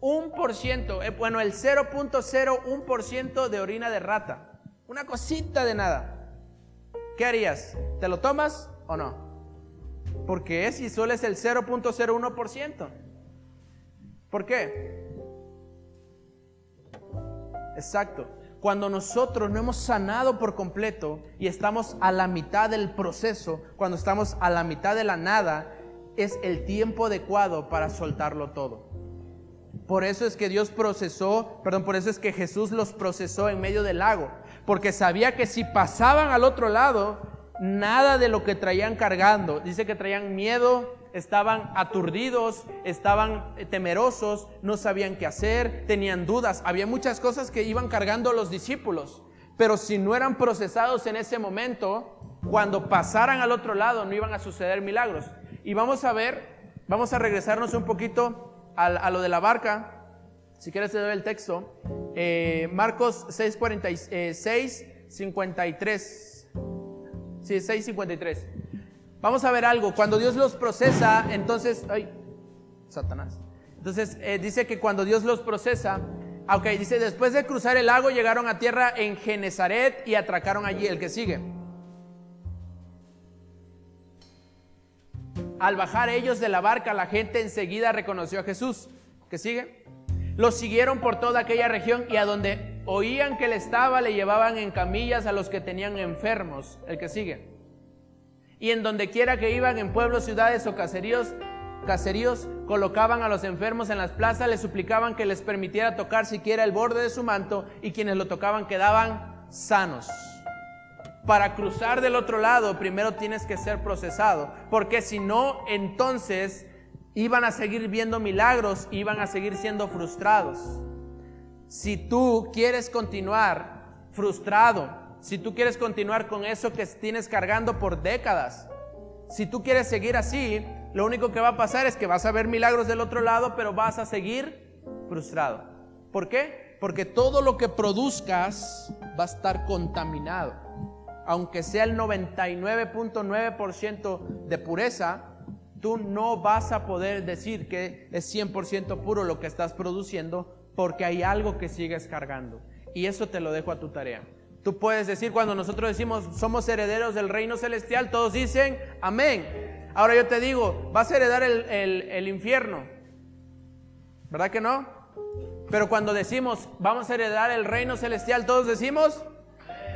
un por ciento, eh, bueno, el 0.01% de orina de rata. Una cosita de nada. ¿Qué harías? ¿Te lo tomas o no? Porque es y solo es el 0.01%. ¿Por qué? Exacto. Cuando nosotros no hemos sanado por completo y estamos a la mitad del proceso, cuando estamos a la mitad de la nada, es el tiempo adecuado para soltarlo todo. Por eso es que Dios procesó, perdón, por eso es que Jesús los procesó en medio del lago, porque sabía que si pasaban al otro lado, nada de lo que traían cargando, dice que traían miedo, estaban aturdidos, estaban temerosos, no sabían qué hacer, tenían dudas, había muchas cosas que iban cargando los discípulos, pero si no eran procesados en ese momento, cuando pasaran al otro lado no iban a suceder milagros. Y vamos a ver, vamos a regresarnos un poquito a, a lo de la barca. Si quieres te el texto. Eh, Marcos 6, 46, 53. Sí, 6, 53. Vamos a ver algo. Cuando Dios los procesa, entonces... ¡Ay! Satanás. Entonces eh, dice que cuando Dios los procesa, ah, ok, dice, después de cruzar el lago llegaron a tierra en Genezaret y atracaron allí. El que sigue. Al bajar ellos de la barca, la gente enseguida reconoció a Jesús. ¿Qué sigue? Los siguieron por toda aquella región y a donde oían que él estaba, le llevaban en camillas a los que tenían enfermos. El que sigue. Y en donde quiera que iban, en pueblos, ciudades o caseríos, caseríos, colocaban a los enfermos en las plazas, les suplicaban que les permitiera tocar siquiera el borde de su manto y quienes lo tocaban quedaban sanos. Para cruzar del otro lado, primero tienes que ser procesado, porque si no, entonces iban a seguir viendo milagros, iban a seguir siendo frustrados. Si tú quieres continuar frustrado, si tú quieres continuar con eso que tienes cargando por décadas, si tú quieres seguir así, lo único que va a pasar es que vas a ver milagros del otro lado, pero vas a seguir frustrado. ¿Por qué? Porque todo lo que produzcas va a estar contaminado aunque sea el 99.9% de pureza, tú no vas a poder decir que es 100% puro lo que estás produciendo porque hay algo que sigues cargando. Y eso te lo dejo a tu tarea. Tú puedes decir, cuando nosotros decimos somos herederos del reino celestial, todos dicen amén. Ahora yo te digo, vas a heredar el, el, infierno. ¿Verdad que no? Pero cuando decimos vamos a heredar el reino celestial, todos decimos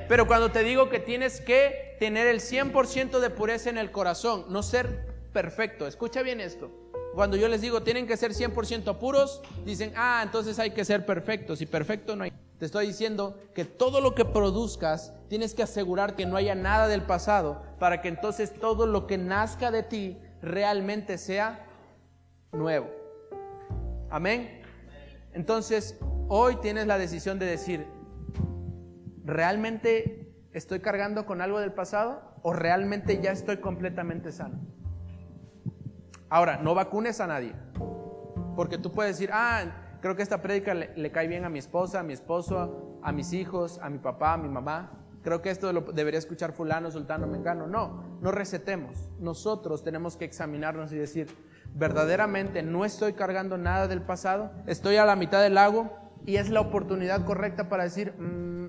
pero cuando te digo que tienes que tener el 100% de pureza en el corazón, no ser perfecto, escucha bien esto. Cuando yo les digo tienen que ser 100% puros, dicen, ah, entonces hay que ser perfectos y perfecto no hay. Te estoy diciendo que todo lo que produzcas tienes que asegurar que no haya nada del pasado para que entonces todo lo que nazca de ti realmente sea nuevo. Amén. Entonces, hoy tienes la decisión de decir, ¿realmente estoy cargando con algo del pasado o realmente ya estoy completamente sano? Ahora, no vacunes a nadie, porque tú puedes decir, ah, creo que esta prédica le, cae bien a mi esposa, a mi esposo, a mis hijos, a mi papá, a mi mamá. Creo que esto lo debería escuchar fulano, sultano, mengano. No, no recetemos. Nosotros tenemos que examinarnos y decir, verdaderamente no estoy cargando nada del pasado, estoy a la mitad del lago y es la oportunidad correcta para decir, mmm,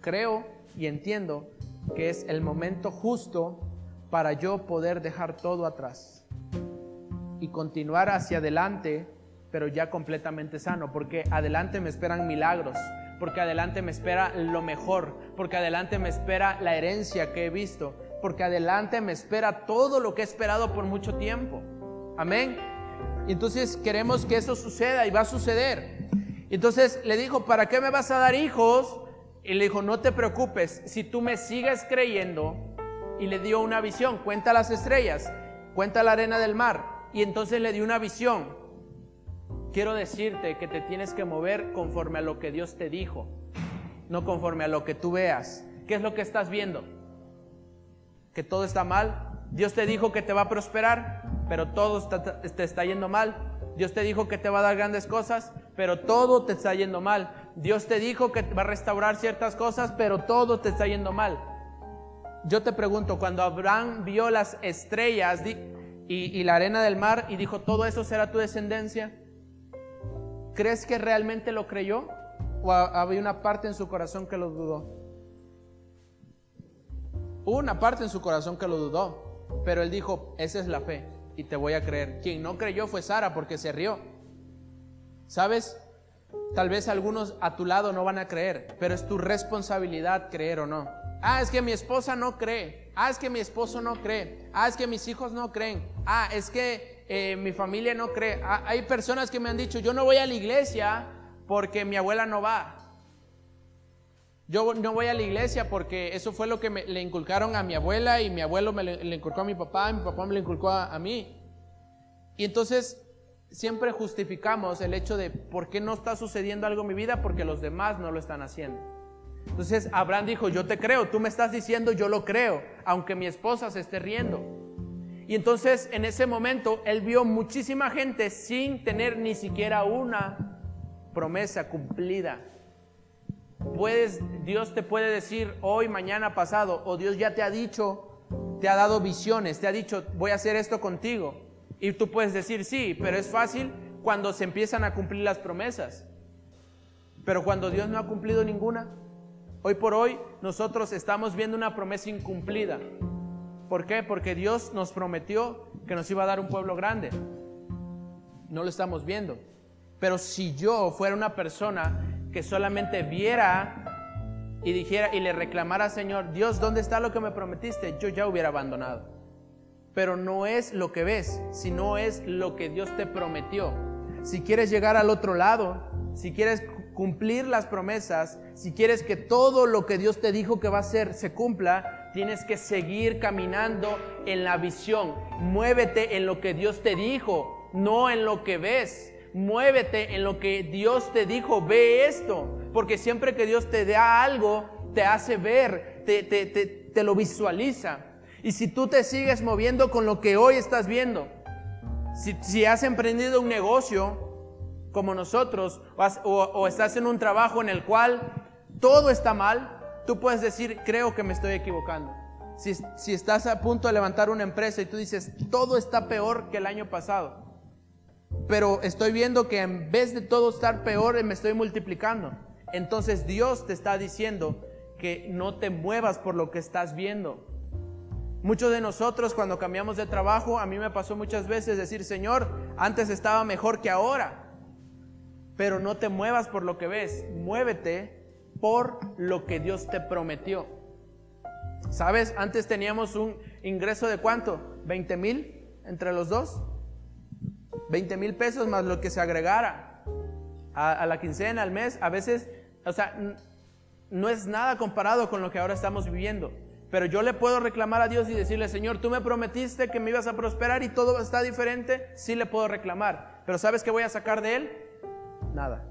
creo y entiendo que es el momento justo para yo poder dejar todo atrás y continuar hacia adelante, pero ya completamente sano, porque adelante me esperan milagros, porque adelante me espera lo mejor, porque adelante me espera la herencia que he visto, porque adelante me espera todo lo que he esperado por mucho tiempo. Amén. Entonces queremos que eso suceda y va a suceder. Entonces le dijo, ¿para qué me vas a dar hijos? Y le dijo, no te preocupes, si tú me sigues creyendo, y le dio una visión, cuenta las estrellas, cuenta la arena del mar, y entonces le dio una visión. Quiero decirte que te tienes que mover conforme a lo que Dios te dijo, no conforme a lo que tú veas. ¿Qué es lo que estás viendo? ¿Que todo está mal? Dios te dijo que te va a prosperar, pero todo te está yendo mal. Dios te dijo que te va a dar grandes cosas, pero todo te está yendo mal. Dios te dijo que va a restaurar ciertas cosas, pero todo te está yendo mal. Yo te pregunto, cuando Abraham vio las estrellas y, la arena del mar y dijo, ¿todo eso será tu descendencia? ¿crees que realmente lo creyó? ¿O ha- había una parte en su corazón que lo dudó? Hubo una parte en su corazón que lo dudó, pero él dijo, esa es la fe y te voy a creer. Quien no creyó fue Sara porque se rió. ¿Sabes? Tal vez algunos a tu lado no van a creer, pero es tu responsabilidad creer o no. Ah, es que mi esposa no cree. Ah, es que mi esposo no cree. Ah, es que mis hijos no creen. Ah, es que eh, mi familia no cree. Ah, hay personas que me han dicho, yo no voy a la iglesia porque mi abuela no va. Yo no voy a la iglesia porque eso fue lo que me- le inculcaron a mi abuela y mi abuelo me le, inculcó a mi papá y mi papá me lo inculcó a, a mí. Y entonces siempre justificamos el hecho de por qué no está sucediendo algo en mi vida porque los demás no lo están haciendo. Entonces Abraham dijo, yo te creo, tú me estás diciendo, yo lo creo, aunque mi esposa se esté riendo. Y entonces en ese momento él vio muchísima gente sin tener ni siquiera una promesa cumplida. Puedes, Dios te puede decir hoy, mañana, pasado, o Dios ya te ha dicho, te ha dado visiones, te ha dicho, voy a hacer esto contigo. Y tú puedes decir sí, pero es fácil cuando se empiezan a cumplir las promesas. Pero cuando Dios no ha cumplido ninguna, hoy por hoy nosotros estamos viendo una promesa incumplida. ¿Por qué? Porque Dios nos prometió que nos iba a dar un pueblo grande. No lo estamos viendo. Pero si yo fuera una persona que solamente viera y dijera y le reclamara Señor, Dios, ¿dónde está lo que me prometiste? Yo ya hubiera abandonado. Pero no es lo que ves, sino es lo que Dios te prometió. Si quieres llegar al otro lado, si quieres cumplir las promesas, si quieres que todo lo que Dios te dijo que va a hacer se cumpla, tienes que seguir caminando en la visión. Muévete en lo que Dios te dijo, no en lo que ves. Muévete en lo que Dios te dijo, ve esto, porque siempre que Dios te da algo, te hace ver, te, te, te, te lo visualiza. Y si tú te sigues moviendo con lo que hoy estás viendo, si, si has emprendido un negocio como nosotros, o, o- o estás en un trabajo en el cual todo está mal, tú puedes decir, creo que me estoy equivocando. Si, si estás a punto de levantar una empresa y tú dices, todo está peor que el año pasado, pero estoy viendo que en vez de todo estar peor, me estoy multiplicando. Entonces Dios te está diciendo que no te muevas por lo que estás viendo. Muchos de nosotros cuando cambiamos de trabajo, a mí me pasó muchas veces decir, Señor, antes estaba mejor que ahora. Pero no te muevas por lo que ves, muévete por lo que Dios te prometió. ¿Sabes? Antes teníamos un ingreso de cuánto? 20 mil entre los dos. 20 mil pesos más lo que se agregara a, la quincena, al mes. A veces, o sea, no es nada comparado con lo que ahora estamos viviendo. Pero yo le puedo reclamar a Dios y decirle, Señor, tú me prometiste que me ibas a prosperar y todo está diferente. Sí le puedo reclamar. Pero ¿sabes qué voy a sacar de él? Nada.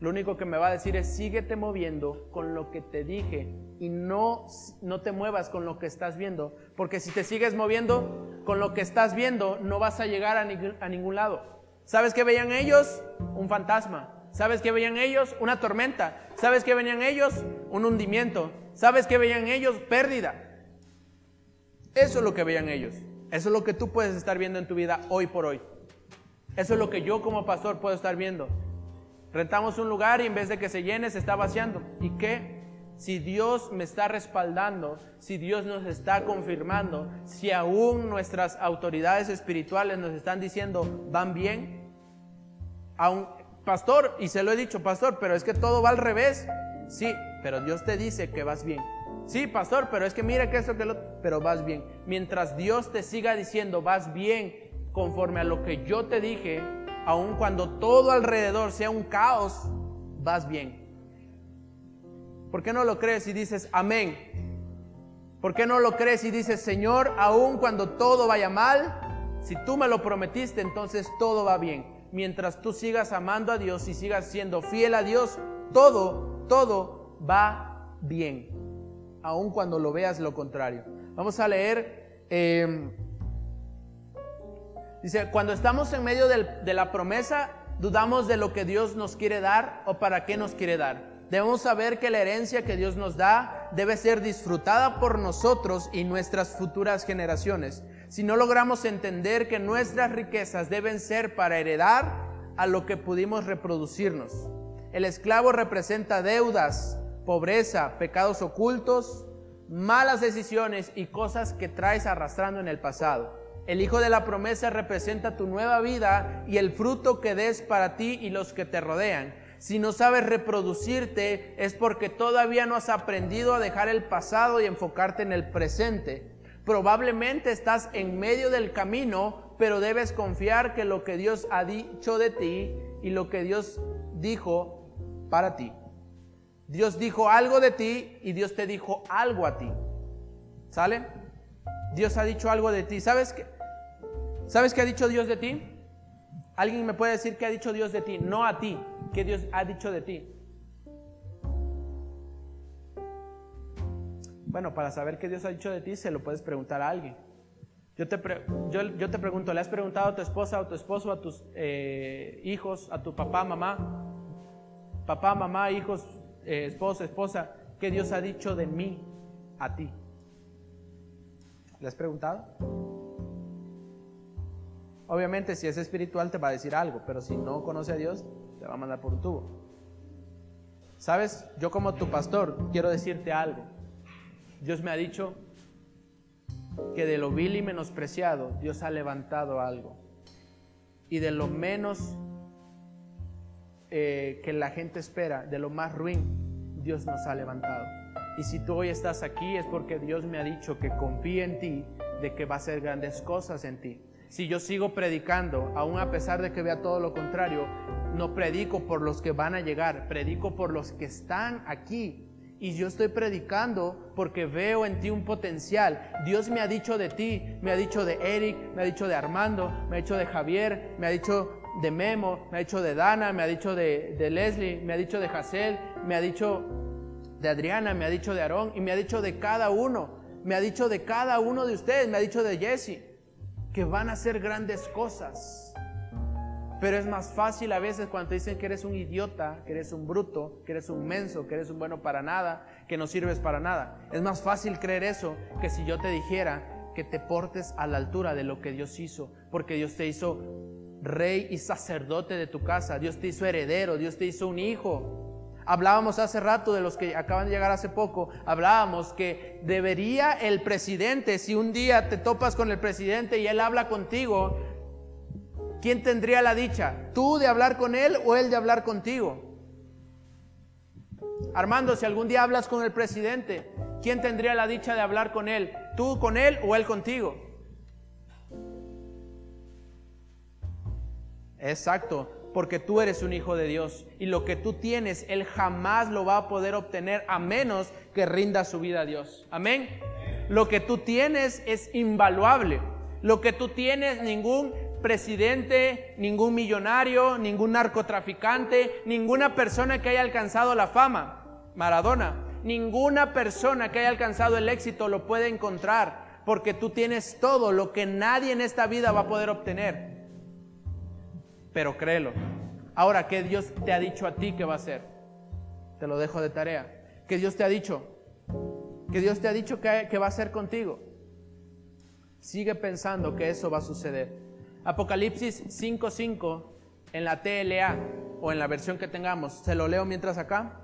Lo único que me va a decir es, síguete moviendo con lo que te dije y no, no te muevas con lo que estás viendo. Porque si te sigues moviendo con lo que estás viendo, no vas a llegar a, a ningún lado. ¿Sabes qué veían ellos? Un fantasma. ¿Sabes qué veían ellos? Una tormenta. ¿Sabes qué veían ellos? Un hundimiento. ¿Sabes qué veían ellos? Pérdida. Eso es lo que veían ellos. Eso es lo que tú puedes estar viendo en tu vida hoy por hoy. Eso es lo que yo como pastor puedo estar viendo. Rentamos un lugar y en vez de que se llene, se está vaciando. ¿Y qué? Si Dios me está respaldando, si Dios nos está confirmando, si aún nuestras autoridades espirituales nos están diciendo, van bien, aún, pastor, y se lo he dicho, pastor, pero es que todo va al revés. Sí, pero Dios te dice que vas bien. Sí, pastor, pero es que mira que eso que lo, pero vas bien. Mientras Dios te siga diciendo, vas bien, conforme a lo que yo te dije, aun cuando todo alrededor sea un caos, vas bien. ¿Por qué no lo crees y dices amén? ¿Por qué no lo crees y dices, Señor, aun cuando todo vaya mal, si tú me lo prometiste, entonces todo va bien? Mientras tú sigas amando a Dios y sigas siendo fiel a Dios, todo, todo va bien. Aun cuando lo veas lo contrario. Vamos a leer, eh, dice, cuando estamos en medio de la promesa, dudamos de lo que Dios nos quiere dar o para qué nos quiere dar. Debemos saber que la herencia que Dios nos da debe ser disfrutada por nosotros y nuestras futuras generaciones. Si no logramos entender que nuestras riquezas deben ser para heredar, a lo que pudimos reproducirnos. El esclavo representa deudas, pobreza, pecados ocultos, malas decisiones y cosas que traes arrastrando en el pasado. El hijo de la promesa representa tu nueva vida y el fruto que des para ti y los que te rodean. Si no sabes reproducirte es porque todavía no has aprendido a dejar el pasado y enfocarte en el presente. Probablemente estás en medio del camino, pero debes confiar que lo que Dios ha dicho de ti y lo que Dios dijo para ti. Dios dijo algo de ti y Dios te dijo algo a ti. ¿Sale? Dios ha dicho algo de ti. ¿Sabes qué? ¿Sabes qué ha dicho Dios de ti? ¿Alguien me puede decir qué ha dicho Dios de ti? No a ti, qué Dios ha dicho de ti. Bueno, para saber qué Dios ha dicho de ti, se lo puedes preguntar a alguien. Yo te, pre- yo, yo te pregunto, ¿le has preguntado a tu esposa, a tu esposo, a tus eh, hijos, a tu papá, mamá? Papá, mamá, hijos, eh, esposo, esposa, ¿qué Dios ha dicho de mí a ti? ¿Le has preguntado? Obviamente, si es espiritual, te va a decir algo, pero si no conoce a Dios, te va a mandar por un tubo. ¿Sabes? Yo como tu pastor quiero decirte algo. Dios me ha dicho que de lo vil y menospreciado Dios ha levantado algo. Y de lo menos eh, que la gente espera, de lo más ruin, Dios nos ha levantado. Y si tú hoy estás aquí es porque Dios me ha dicho que confíe en ti, de que va a hacer grandes cosas en ti. Si yo sigo predicando, aun a pesar de que vea todo lo contrario, no predico por los que van a llegar, predico por los que están aquí. Y yo estoy predicando porque veo en ti un potencial. Dios me ha dicho de ti, me ha dicho de Eric, me ha dicho de Armando, me ha dicho de Javier, me ha dicho de Memo, me ha dicho de Dana, me ha dicho de, de Leslie, me ha dicho de Hazel, me ha dicho de Adriana, me ha dicho de Aarón y me ha dicho de cada uno, me ha dicho de cada uno de ustedes, me ha dicho de Jesse, que van a hacer grandes cosas. Pero es más fácil a veces cuando te dicen que eres un idiota, que eres un bruto, que eres un menso, que eres un bueno para nada, que no sirves para nada. Es más fácil creer eso que si yo te dijera que te portes a la altura de lo que Dios hizo, porque Dios te hizo rey y sacerdote de tu casa, Dios te hizo heredero, Dios te hizo un hijo. Hablábamos hace rato de los que acaban de llegar hace poco, hablábamos que debería el presidente, si un día te topas con el presidente y él habla contigo, ¿quién tendría la dicha? ¿Tú de hablar con él o él de hablar contigo? Armando, si algún día hablas con el presidente, ¿quién tendría la dicha de hablar con él? ¿Tú con él o él contigo? Exacto, porque tú eres un hijo de Dios y lo que tú tienes, Él jamás lo va a poder obtener a menos que rinda su vida a Dios. Amén. Lo que tú tienes es invaluable. Lo que tú tienes, ningún presidente, ningún millonario, ningún narcotraficante, ninguna persona que haya alcanzado la fama, Maradona, ninguna persona que haya alcanzado el éxito lo puede encontrar, porque tú tienes todo lo que nadie en esta vida va a poder obtener pero créelo. Ahora, ¿qué Dios te ha dicho a ti que va a hacer? Te lo dejo de tarea. ¿Qué Dios te ha dicho? ¿Qué Dios te ha dicho que, va a hacer contigo? Sigue pensando que eso va a suceder. Apocalipsis 5.5 en la TLA o en la versión que tengamos. Se lo leo mientras acá.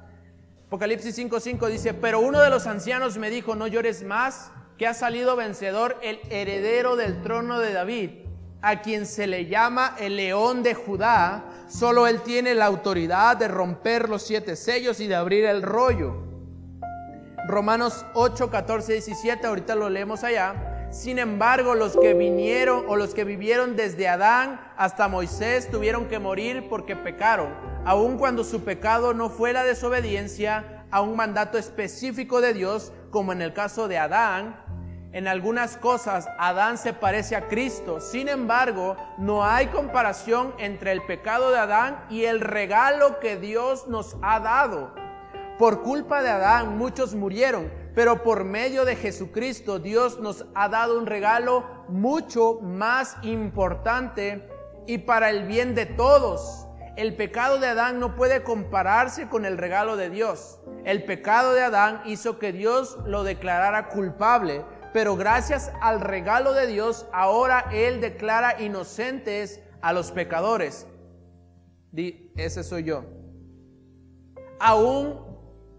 Apocalipsis 5.5 dice, pero uno de los ancianos me dijo, no llores más, que ha salido vencedor el heredero del trono de David a quien se le llama el león de Judá, solo él tiene la autoridad de romper los siete sellos y de abrir el rollo. Romanos 8, 14, 17, ahorita lo leemos allá. Sin embargo, los que vinieron o los que vivieron desde Adán hasta Moisés tuvieron que morir porque pecaron, aun cuando su pecado no fue la desobediencia a un mandato específico de Dios, como en el caso de Adán, en algunas cosas Adán se parece a Cristo. Sin embargo, no hay comparación entre el pecado de Adán y el regalo que Dios nos ha dado. Por culpa de Adán muchos murieron, pero por medio de Jesucristo Dios nos ha dado un regalo mucho más importante y para el bien de todos. El pecado de Adán no puede compararse con el regalo de Dios. El pecado de Adán hizo que Dios lo declarara culpable, pero gracias al regalo de Dios, ahora Él declara inocentes a los pecadores. Di, ese soy yo. Aún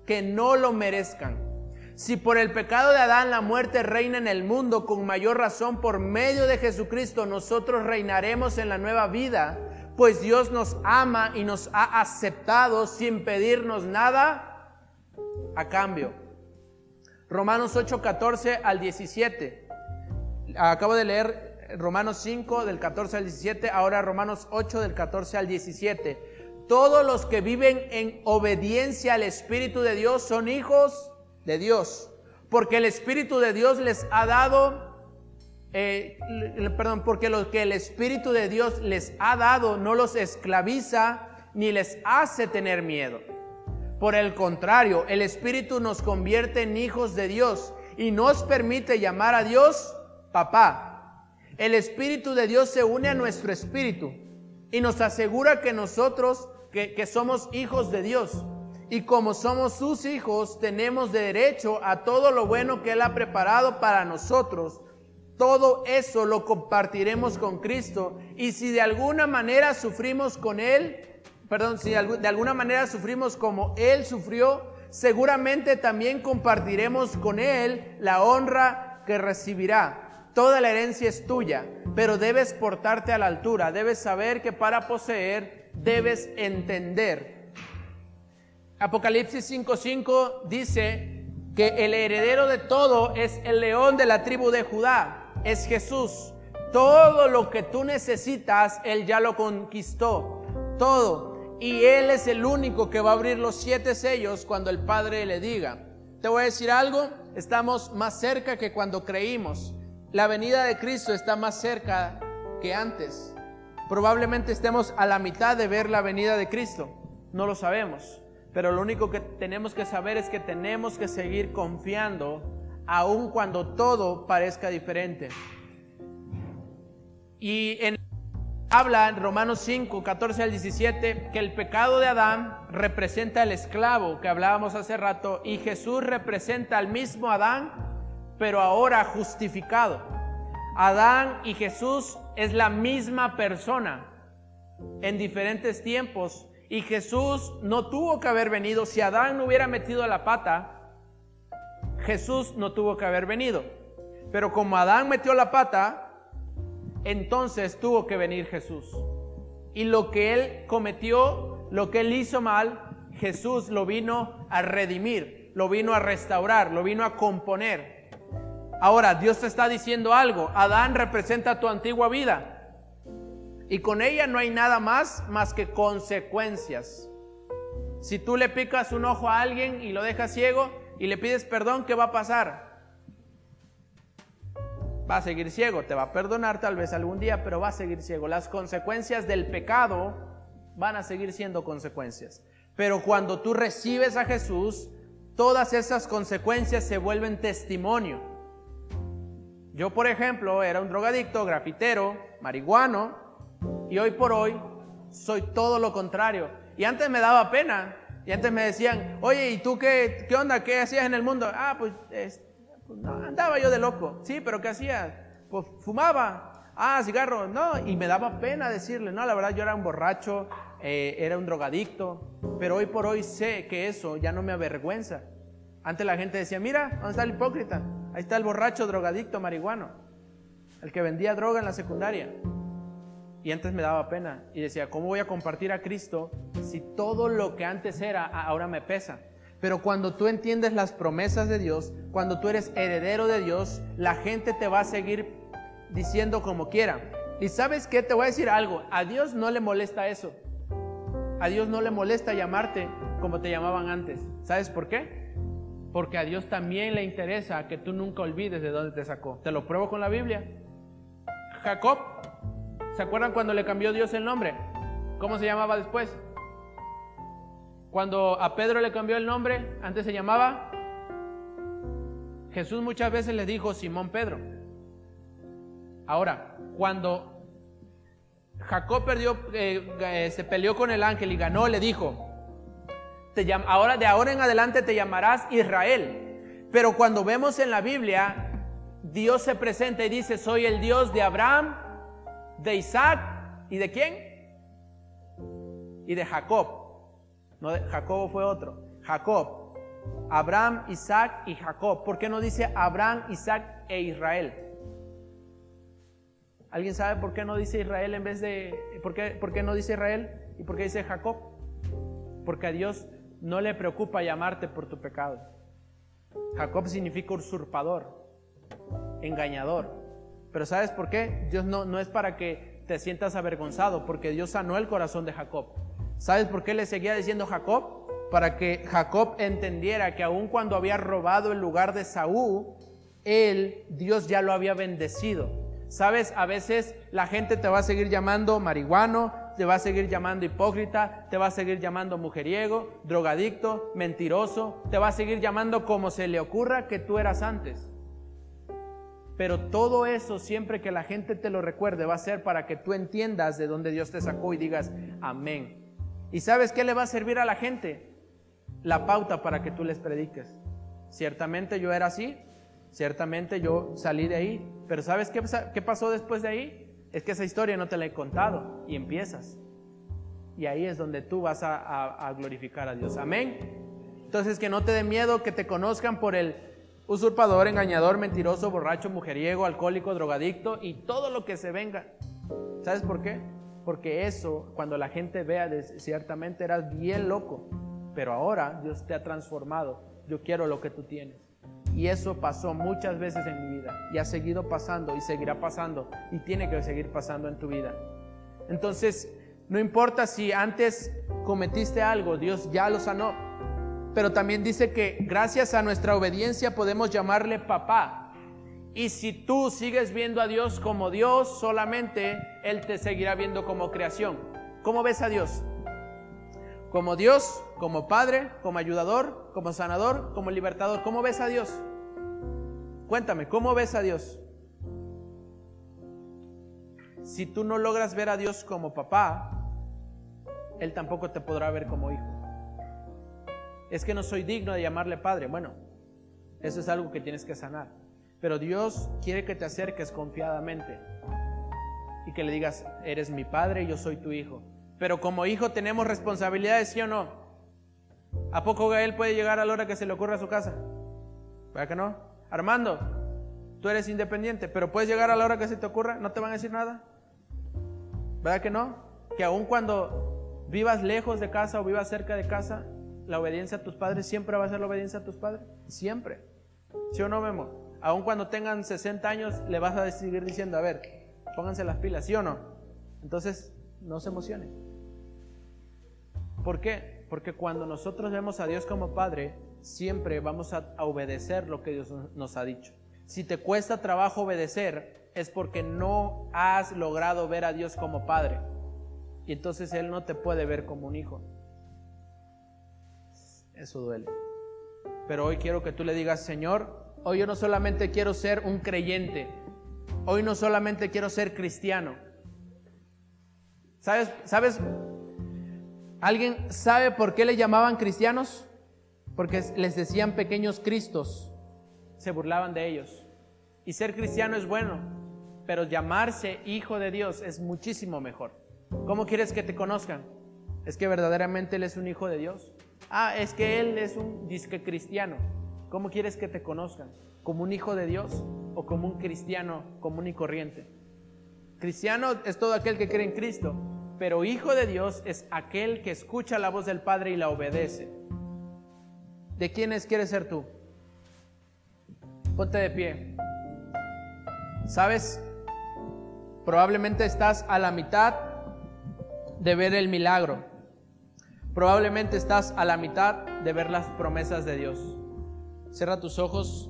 que no lo merezcan. Si por el pecado de Adán la muerte reina en el mundo, con mayor razón por medio de Jesucristo nosotros reinaremos en la nueva vida, pues Dios nos ama y nos ha aceptado sin pedirnos nada a cambio. Romanos 8, 14 al 17. Acabo de leer Romanos 5 del 14 al 17, ahora Romanos 8 del 14 al 17. Todos los que viven en obediencia al Espíritu de Dios son hijos de Dios, porque el Espíritu de Dios les ha dado, eh, perdón, porque lo que el Espíritu de Dios les ha dado no los esclaviza ni les hace tener miedo. Por el contrario, el Espíritu nos convierte en hijos de Dios y nos permite llamar a Dios papá. El Espíritu de Dios se une a nuestro espíritu y nos asegura que nosotros, que, somos hijos de Dios. Y como somos sus hijos, tenemos derecho a todo lo bueno que Él ha preparado para nosotros. Todo eso lo compartiremos con Cristo. Y si de alguna manera sufrimos con Él, perdón, si de alguna manera sufrimos como Él sufrió, seguramente también compartiremos con Él la honra que recibirá. Toda la herencia es tuya, pero debes portarte a la altura, debes saber que para poseer debes entender Apocalipsis 5:5 dice que el heredero de todo es el león de la tribu de Judá, es Jesús. Todo lo que tú necesitas, Él ya lo conquistó. Todo. Y Él es el único que va a abrir los siete sellos cuando el Padre le diga. Te voy a decir algo, estamos más cerca que cuando creímos. La venida de Cristo está más cerca que antes. Probablemente estemos a la mitad de ver la venida de Cristo. No lo sabemos. Pero lo único que tenemos que saber es que tenemos que seguir confiando aun cuando todo parezca diferente. Y en, habla en Romanos 5, 14 al 17 que el pecado de Adán representa al esclavo que hablábamos hace rato y Jesús representa al mismo Adán, pero ahora justificado. Adán y Jesús es la misma persona en diferentes tiempos y Jesús no tuvo que haber venido. Si Adán no hubiera metido la pata, Jesús no tuvo que haber venido. Pero como Adán metió la pata, entonces tuvo que venir Jesús. Y lo que él cometió, lo que él hizo mal, Jesús lo vino a redimir, lo vino a restaurar, lo vino a componer. Ahora, Dios te está diciendo algo. Adán representa tu antigua vida. Y con ella no hay nada más más que consecuencias. Si tú le picas un ojo a alguien y lo dejas ciego y le pides perdón, ¿qué va a pasar? Va a seguir ciego, te va a perdonar tal vez algún día, pero va a seguir ciego. Las consecuencias del pecado van a seguir siendo consecuencias. Pero cuando tú recibes a Jesús, todas esas consecuencias se vuelven testimonio. Yo, por ejemplo, era un drogadicto, grafitero, marihuano, y hoy por hoy soy todo lo contrario. Y antes me daba pena. Y antes me decían, oye, ¿y tú qué, qué onda? ¿Qué hacías en el mundo? Ah, pues, andaba yo de loco. Sí, pero ¿qué hacía? Pues fumaba. Ah, cigarro. No, y me daba pena decirle, no, la verdad yo era un borracho, eh, era un drogadicto. Pero hoy por hoy sé que eso ya no me avergüenza. Antes la gente decía, mira, ¿dónde está el hipócrita? Ahí está el borracho drogadicto marihuano, el que vendía droga en la secundaria. Y antes me daba pena y decía, ¿cómo voy a compartir a Cristo si todo lo que antes era ahora me pesa? Pero cuando tú entiendes las promesas de Dios, cuando tú eres heredero de Dios, la gente te va a seguir diciendo como quiera. Y sabes qué, te voy a decir algo, a Dios no le molesta eso. A Dios no le molesta llamarte como te llamaban antes. ¿Sabes por qué? Porque a Dios también le interesa que tú nunca olvides de dónde te sacó. Te lo pruebo con la Biblia. Jacob ¿Se acuerdan cuando le cambió Dios el nombre? ¿Cómo se llamaba después? Cuando a Pedro le cambió el nombre, antes se llamaba Jesús muchas veces le dijo Simón Pedro. Ahora, cuando Jacob perdió, eh, eh, se peleó con el ángel y ganó, le dijo, te ahora de ahora en adelante te llamarás Israel. Pero cuando vemos en la Biblia, Dios se presenta y dice, soy el Dios de Abraham, de Isaac y de quién? y de Jacob. No, Jacobo fue otro. Jacob. Abraham, Isaac y Jacob. ¿Por qué no dice Abraham, Isaac e Israel? ¿Alguien sabe por qué no dice Israel en vez de... ¿Por qué, por qué no dice Israel y por qué dice Jacob? Porque a Dios no le preocupa llamarte por tu pecado. Jacob significa usurpador, engañador. Pero ¿sabes por qué? Dios no, no es para que te sientas avergonzado, porque Dios sanó el corazón de Jacob. ¿Sabes por qué le seguía diciendo Jacob? Para que Jacob entendiera que aun cuando había robado el lugar de Saúl, él, Dios ya lo había bendecido. ¿Sabes? A veces la gente te va a seguir llamando marihuano, te va a seguir llamando hipócrita, te va a seguir llamando mujeriego, drogadicto, mentiroso, te va a seguir llamando como se le ocurra que tú eras antes. Pero todo eso, siempre que la gente te lo recuerde, va a ser para que tú entiendas de dónde Dios te sacó y digas amén. ¿Y sabes qué le va a servir a la gente? La pauta para que tú les prediques. Ciertamente yo era así, ciertamente yo salí de ahí, pero ¿sabes qué, qué pasó después de ahí? Es que esa historia no te la he contado y empiezas. Y ahí es donde tú vas a glorificar a Dios. Amén. Entonces que no te dé miedo que te conozcan por el usurpador, engañador, mentiroso, borracho, mujeriego, alcohólico, drogadicto y todo lo que se venga. ¿Sabes por qué? Porque eso, cuando la gente vea, ciertamente eras bien loco, pero ahora Dios te ha transformado. Yo quiero lo que tú tienes. Y eso pasó muchas veces en mi vida y ha seguido pasando y seguirá pasando y tiene que seguir pasando en tu vida. Entonces, no importa si antes cometiste algo, Dios ya lo sanó. Pero también dice que gracias a nuestra obediencia podemos llamarle papá. Y si tú sigues viendo a Dios como Dios, solamente Él te seguirá viendo como creación. ¿Cómo ves a Dios? Como Dios, como Padre, como ayudador, como sanador, como libertador. ¿Cómo ves a Dios? Cuéntame, ¿cómo ves a Dios? Si tú no logras ver a Dios como papá, Él tampoco te podrá ver como hijo. Es que no soy digno de llamarle padre. Bueno, eso es algo que tienes que sanar. Pero Dios quiere que te acerques confiadamente y que le digas, eres mi padre y yo soy tu hijo. Pero como hijo tenemos responsabilidades, ¿sí o no? ¿A poco Gael puede llegar a la hora que se le ocurra a su casa? ¿Verdad que no? Armando, tú eres independiente, pero puedes llegar a la hora que se te ocurra, no te van a decir nada. ¿Verdad que no? Que aun cuando vivas lejos de casa o vivas cerca de casa, la obediencia a tus padres siempre va a ser la obediencia a tus padres. Siempre. ¿Sí o no, Memo? Aun cuando tengan 60 años, le vas a seguir diciendo, a ver, pónganse las pilas, ¿sí o no? Entonces, no se emocionen. ¿Por qué? Porque cuando nosotros vemos a Dios como Padre, siempre vamos a, obedecer lo que Dios nos ha dicho. Si te cuesta trabajo obedecer, es porque no has logrado ver a Dios como Padre. Y entonces Él no te puede ver como un hijo. Eso duele. Pero hoy quiero que tú le digas, Señor, hoy yo no solamente quiero ser un creyente, hoy no solamente quiero ser cristiano. ¿Sabes? ¿Sabes? ¿Alguien sabe por qué le llamaban cristianos? Porque les decían pequeños cristos, se burlaban de ellos. Y ser cristiano es bueno, pero llamarse hijo de Dios es muchísimo mejor. ¿Cómo quieres que te conozcan? ¿Es que verdaderamente Él es un hijo de Dios? Ah, es que Él es un disque cristiano. ¿Cómo quieres que te conozcan? ¿Como un hijo de Dios o como un cristiano común y corriente? Cristiano es todo aquel que cree en Cristo, pero hijo de Dios es aquel que escucha la voz del Padre y la obedece. ¿De quiénes quieres ser tú? Ponte de pie. ¿Sabes? Probablemente estás a la mitad de ver el milagro. Probablemente estás a la mitad de ver las promesas de Dios. Cierra tus ojos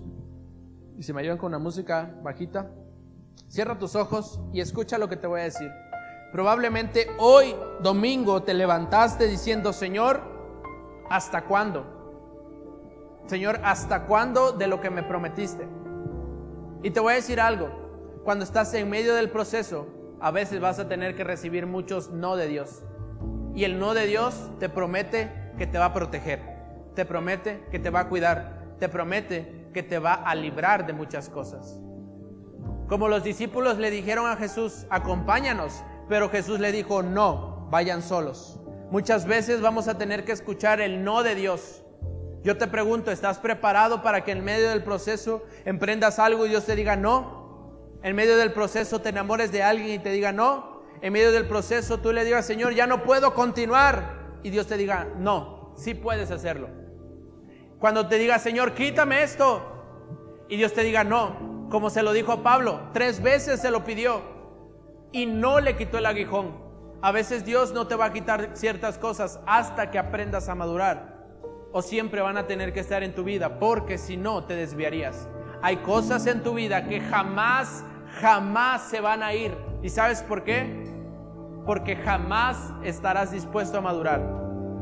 y si me ayudan con una música bajita. Cierra tus ojos y escucha lo que te voy a decir. Probablemente hoy, domingo, te levantaste diciendo, Señor, ¿hasta cuándo? Señor, ¿hasta cuándo de lo que me prometiste? Y te voy a decir algo, cuando estás en medio del proceso, a veces vas a tener que recibir muchos no de Dios. Y el no de Dios te promete que te va a proteger, te promete que te va a cuidar, te promete que te va a librar de muchas cosas. Como los discípulos le dijeron a Jesús, acompáñanos, pero Jesús le dijo, no, vayan solos. Muchas veces vamos a tener que escuchar el no de Dios. Yo te pregunto, ¿estás preparado para que en medio del proceso emprendas algo y Dios te diga no? En medio del proceso te enamores de alguien y te diga no. En medio del proceso tú le digas, Señor, ya no puedo continuar. Y Dios te diga, no, sí puedes hacerlo. Cuando te diga, Señor, quítame esto. Y Dios te diga, no, como se lo dijo a Pablo, tres veces se lo pidió y no le quitó el aguijón. A veces Dios no te va a quitar ciertas cosas hasta que aprendas a madurar. O siempre van a tener que estar en tu vida, porque si no te desviarías. Hay cosas en tu vida que jamás, jamás se van a ir. ¿Y sabes por qué? Porque jamás estarás dispuesto a madurar.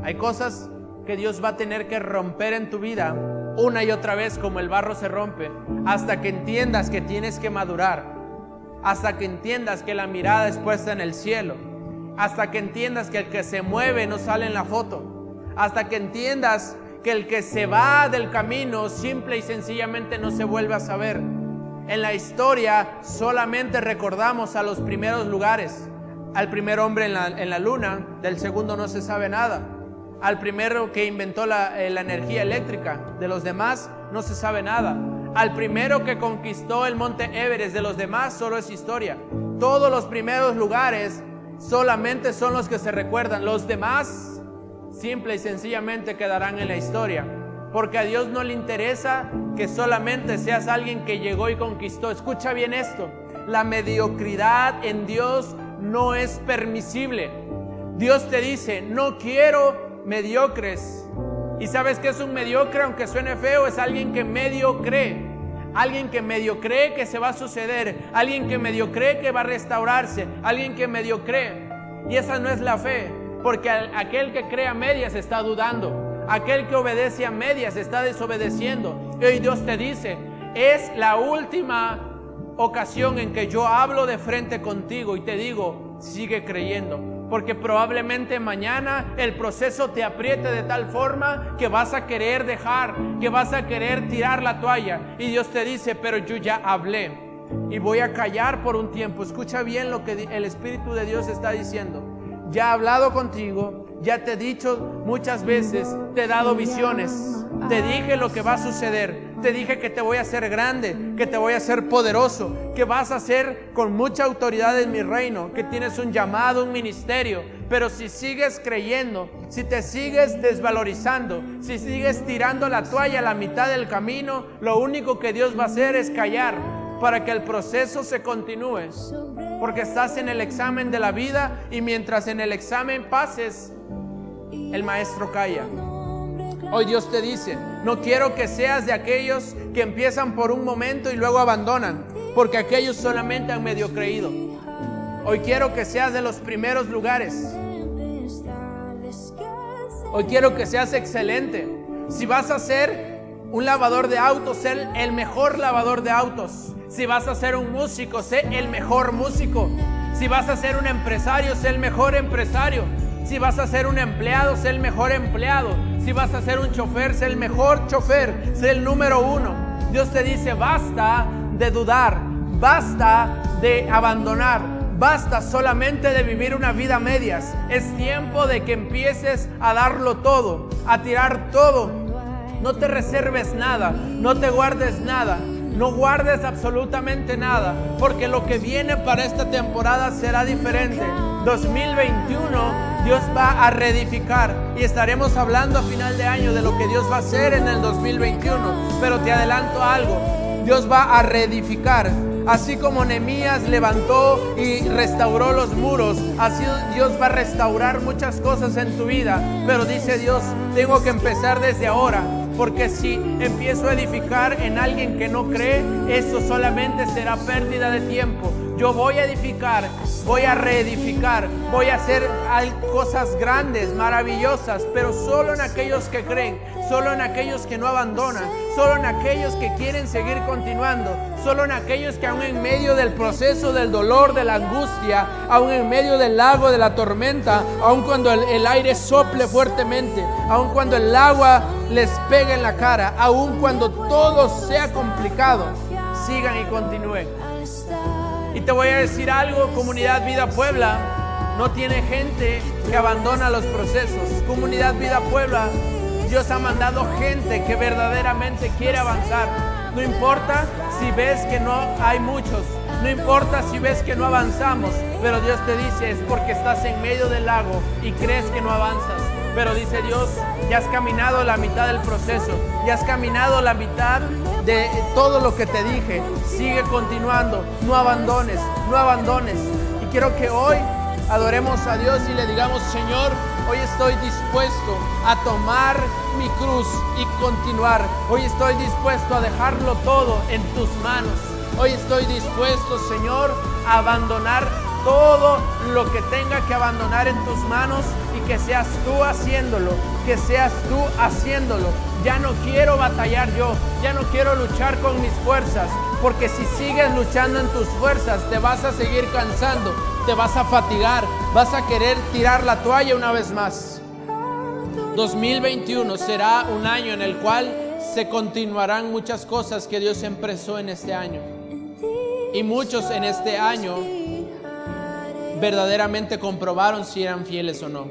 Hay cosas que Dios va a tener que romper en tu vida una y otra vez como el barro se rompe, hasta que entiendas que tienes que madurar, hasta que entiendas que la mirada es puesta en el cielo hasta que entiendas que el que se mueve no sale en la foto, hasta que entiendas que el que se va del camino simple y sencillamente no se vuelve a saber. En la historia solamente recordamos a los primeros lugares, al primer hombre en la, luna, del segundo no se sabe nada, al primero que inventó la, eh, la energía eléctrica, de los demás no se sabe nada, al primero que conquistó el monte Everest, de los demás solo es historia. Todos los primeros lugares solamente son los que se recuerdan. Los demás simple y sencillamente quedarán en la historia. Porque a Dios no le interesa que solamente seas alguien que llegó y conquistó. Escucha bien esto. La mediocridad en Dios no es permisible. Dios te dice, no quiero mediocres. ¿Y sabes que es un mediocre? Aunque suene feo, es alguien que medio cree. Alguien que medio cree que se va a suceder. Alguien que medio cree que va a restaurarse. Alguien que medio cree. Y esa no es la fe. Porque aquel que cree a medias está dudando. Aquel que obedece a medias está desobedeciendo. Y hoy Dios te dice, es la última ocasión en que yo hablo de frente contigo y te digo, sigue creyendo porque probablemente mañana el proceso te apriete de tal forma que vas a querer dejar, que vas a querer tirar la toalla. Y Dios te dice, pero yo ya hablé y voy a callar por un tiempo. Escucha bien lo que el Espíritu de Dios está diciendo. Ya he hablado contigo, ya te he dicho muchas veces, te he dado visiones, te dije lo que va a suceder, te dije que te voy a hacer grande, que te voy a hacer poderoso, que vas a ser con mucha autoridad en mi reino, que tienes un llamado, un ministerio. Pero si sigues creyendo, si te sigues desvalorizando, si sigues tirando la toalla a la mitad del camino, lo único que Dios va a hacer es callar para que el proceso se continúe. Porque estás en el examen de la vida y mientras en el examen pases, el maestro calla. Hoy Dios te dice, no quiero que seas de aquellos que empiezan por un momento y luego abandonan, porque aquellos solamente han medio creído. Hoy quiero que seas de los primeros lugares. Hoy quiero que seas excelente. Si vas a ser un lavador de autos, ser el mejor lavador de autos. Si vas a ser un músico, sé el mejor músico. Si vas a ser un empresario, sé el mejor empresario. Si vas a ser un empleado, sé el mejor empleado. Si vas a ser un chofer, sé el mejor chofer, sé el número uno. Dios te dice, basta de dudar, basta de abandonar, basta solamente de vivir una vida medias. Es tiempo de que empieces a darlo todo, a tirar todo. No te reserves nada, no te guardes nada. No guardes absolutamente nada, porque lo que viene para esta temporada será diferente. 2021 Dios va a reedificar y estaremos hablando a final de año de lo que Dios va a hacer en el 2021. Pero te adelanto algo, Dios va a reedificar. Así como Nehemías levantó y restauró los muros, así Dios va a restaurar muchas cosas en tu vida. Pero dice Dios, tengo que empezar desde ahora, porque si empiezo a edificar en alguien que no cree, eso solamente será pérdida de tiempo. Yo voy a edificar, voy a reedificar, voy a hacer cosas grandes, maravillosas, pero solo en aquellos que creen, solo en aquellos que no abandonan, solo en aquellos que quieren seguir continuando, solo en aquellos que aún en medio del proceso del dolor, de la angustia, aún en medio del lago de la tormenta, aún cuando el, aire sople fuertemente, aún cuando el agua les pegue en la cara, aún cuando todo sea complicado, sigan y continúen. Y te voy a decir algo, comunidad Vida Puebla, no tiene gente que abandona los procesos. Comunidad Vida Puebla, Dios ha mandado gente que verdaderamente quiere avanzar. No importa si ves que no hay muchos, no importa si ves que no avanzamos, pero Dios te dice es porque estás en medio del lago y crees que no avanzas. Pero dice Dios, ya has caminado la mitad del proceso, ya has caminado la mitad de todo lo que te dije. Sigue continuando, no abandones, no abandones. Y quiero que hoy adoremos a Dios y le digamos, Señor, hoy estoy dispuesto a tomar mi cruz y continuar. Hoy estoy dispuesto a dejarlo todo en tus manos. Hoy estoy dispuesto, Señor, a abandonar todo lo que tenga que abandonar en tus manos y que seas tú haciéndolo, que seas tú haciéndolo. Ya no quiero batallar yo, ya no quiero luchar con mis fuerzas, porque si sigues luchando en tus fuerzas te vas a seguir cansando, te vas a fatigar, vas a querer tirar la toalla una vez más. 2021 será un año en el cual se continuarán muchas cosas que Dios empezó en este año. Y muchos en este año verdaderamente comprobaron si eran fieles o no.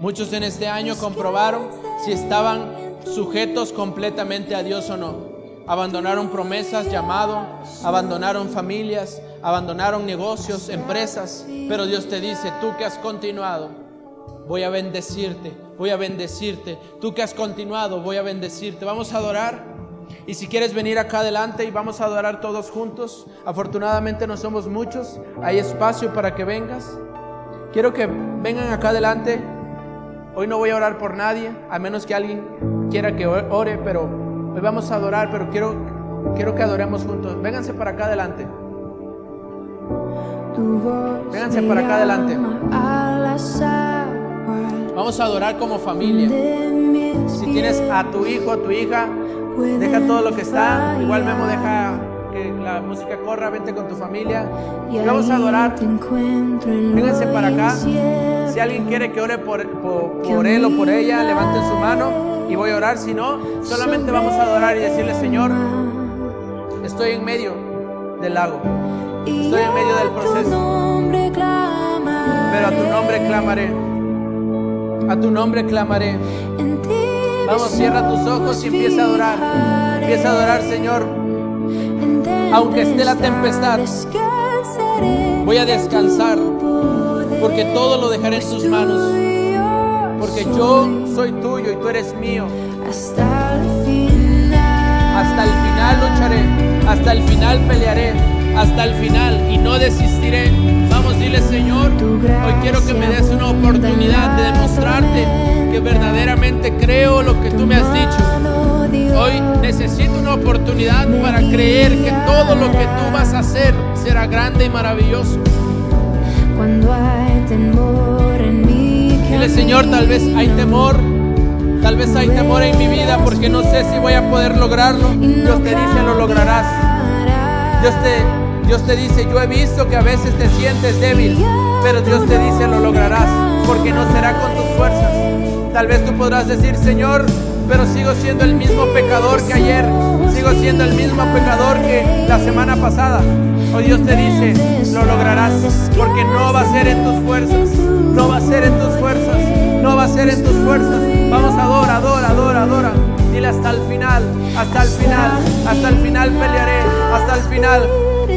Muchos en este año comprobaron si estaban sujetos completamente a Dios o no. Abandonaron promesas, llamado, abandonaron familias, abandonaron negocios, empresas, pero Dios te dice, tú que has continuado, voy a bendecirte, voy a bendecirte, tú que has continuado, voy a bendecirte. Vamos a adorar. Y si quieres venir acá adelante y vamos a adorar todos juntos, afortunadamente no somos muchos, hay espacio para que vengas. Quiero que vengan acá adelante. Hoy no voy a orar por nadie, a menos que alguien quiera que ore, pero hoy vamos a adorar, pero quiero, quiero que adoremos juntos. Vénganse para acá adelante. Vénganse para acá adelante. Vamos a adorar como familia. Si tienes a tu hijo, a tu hija, deja todo lo que está. Igual Memo deja que la música corra, vente con tu familia. Y vamos a adorar. Vénganse para acá. Si alguien quiere que ore por, por, por él o por ella, levanten su mano y voy a orar. Si no, solamente vamos a adorar y decirle, Señor, estoy en medio del lago. Estoy en medio del proceso. Pero a tu nombre clamaré. A tu nombre clamaré. Vamos, cierra tus ojos y empieza a adorar. Empieza a adorar, Señor. Aunque esté la tempestad, voy a descansar. Porque todo lo dejaré en tus manos. Porque yo soy tuyo y tú eres mío. Hasta el final. Hasta el final lucharé. Hasta el final pelearé. Hasta el final y no desistiré. Vamos, dile Señor, hoy quiero que me des una oportunidad que tú me has dicho. Hoy necesito una oportunidad para creer que todo lo que tú vas a hacer será grande y maravilloso. Cuando hay temor en mi Dile Señor, tal vez hay temor, tal vez hay temor en mi vida porque no sé si voy a poder lograrlo. Dios te dice, lo lograrás. Dios te, Dios te dice, yo he visto que a veces te sientes débil, pero Dios te dice, lo lograrás, porque no será con tus Tal vez tú podrás decir, Señor, pero sigo siendo el mismo pecador que ayer, sigo siendo el mismo pecador que la semana pasada. Hoy Dios te dice, lo lograrás, porque no va a ser en tus fuerzas, no va a ser en tus fuerzas, no va a ser en tus fuerzas. Vamos, adora, adora, adora, adora. Dile hasta el final, hasta el final, hasta el final pelearé, hasta el final,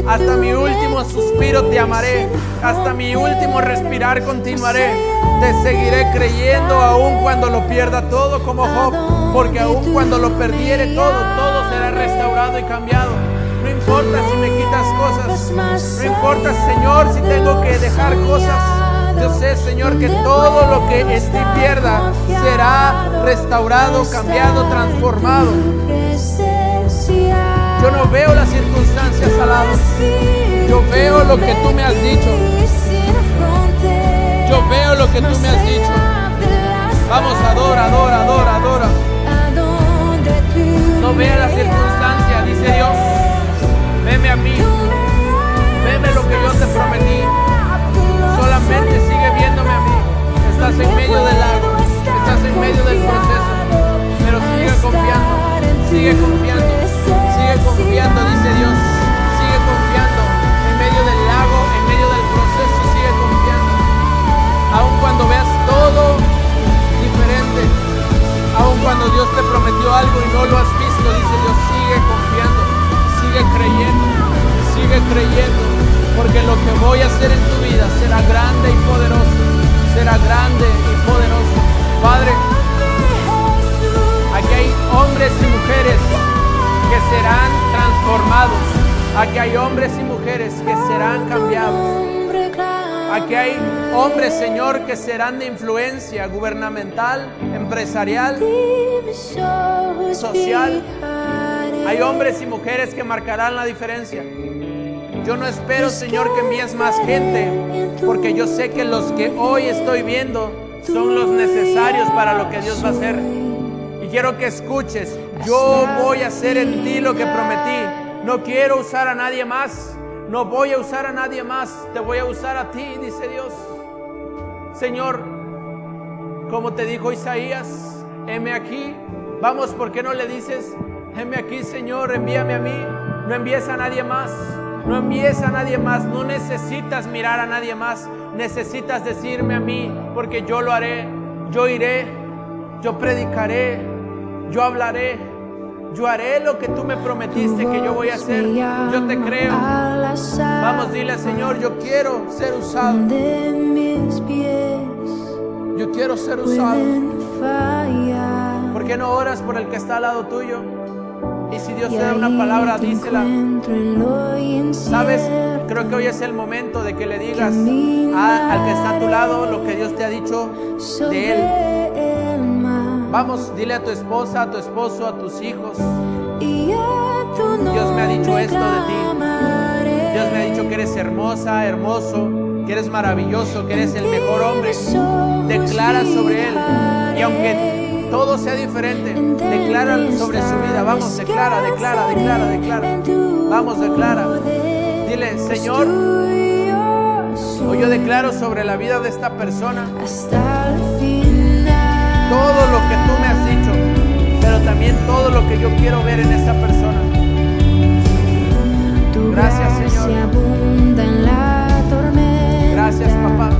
hasta mi último suspiro te amaré, hasta mi último respirar continuaré. Te seguiré creyendo aun cuando lo pierda todo como Job, porque aun cuando lo perdiere todo, todo será restaurado y cambiado. No importa si me quitas cosas, no importa Señor si tengo que dejar cosas. Yo sé, Señor, que todo lo que en ti pierda será restaurado, cambiado, transformado. Yo no veo las circunstancias al lado. Yo veo lo que tú me has dicho. Yo veo lo que tú me has dicho. Vamos, adora, adora, adora, adora. No vea la circunstancia, dice Dios. Veme a mí. Veme lo que yo te prometí. Solamente sigue viéndome a mí. Estás en medio del lago. Estás en medio del proceso. Pero sigue confiando. Sigue confiando. Confiando, dice Dios. Sigue confiando. En medio del lago, en medio del proceso, sigue confiando. Aun cuando veas todo diferente. Aun cuando Dios te prometió algo y no lo has visto, dice Dios, sigue confiando. Sigue creyendo. Sigue creyendo. Porque lo que voy a hacer en tu vida será grande y poderoso. Será grande y poderoso. Padre, aquí hay hombres y mujeres que serán transformados. Aquí hay hombres y mujeres que serán cambiados. Aquí hay hombres, Señor, que serán de influencia gubernamental, empresarial, social. Hay hombres y mujeres que marcarán la diferencia. Yo no espero, Señor, que envíes más gente, porque yo sé que los que hoy estoy viendo son los necesarios para lo que Dios va a hacer. Y quiero que escuches, yo voy a hacer en ti lo que prometí. No quiero usar a nadie más. No voy a usar a nadie más. Te voy a usar a ti, dice Dios. Señor, como te dijo Isaías, heme aquí. Vamos, ¿por qué no le dices, heme aquí, Señor, envíame a mí? No envíes a nadie más. No envíes a nadie más. No necesitas mirar a nadie más. Necesitas decirme a mí, porque yo lo haré. Yo iré. Yo predicaré. Yo hablaré. Yo haré lo que tú me prometiste que yo voy a hacer. Yo te creo. Vamos, dile Señor, yo quiero ser usado. Yo quiero ser usado. ¿Por qué no oras por el que está al lado tuyo? Y si Dios te da una palabra, dísela. ¿Sabes? Creo que hoy es el momento de que le digas al que está a tu lado lo que Dios te ha dicho de él. Vamos, dile a tu esposa, a tu esposo, a tus hijos. Dios me ha dicho esto de ti. Dios me ha dicho que eres hermosa, hermoso, que eres maravilloso, que eres el mejor hombre. Declara sobre él. Y aunque todo sea diferente, declara sobre su vida. Vamos, declara, declara, declara, declara. Vamos, declara. Dile, Señor, hoy yo declaro sobre la vida de esta persona todo lo que tú me has dicho, pero también todo lo que yo quiero ver en esta persona. Gracias, Señor. Gracias, papá.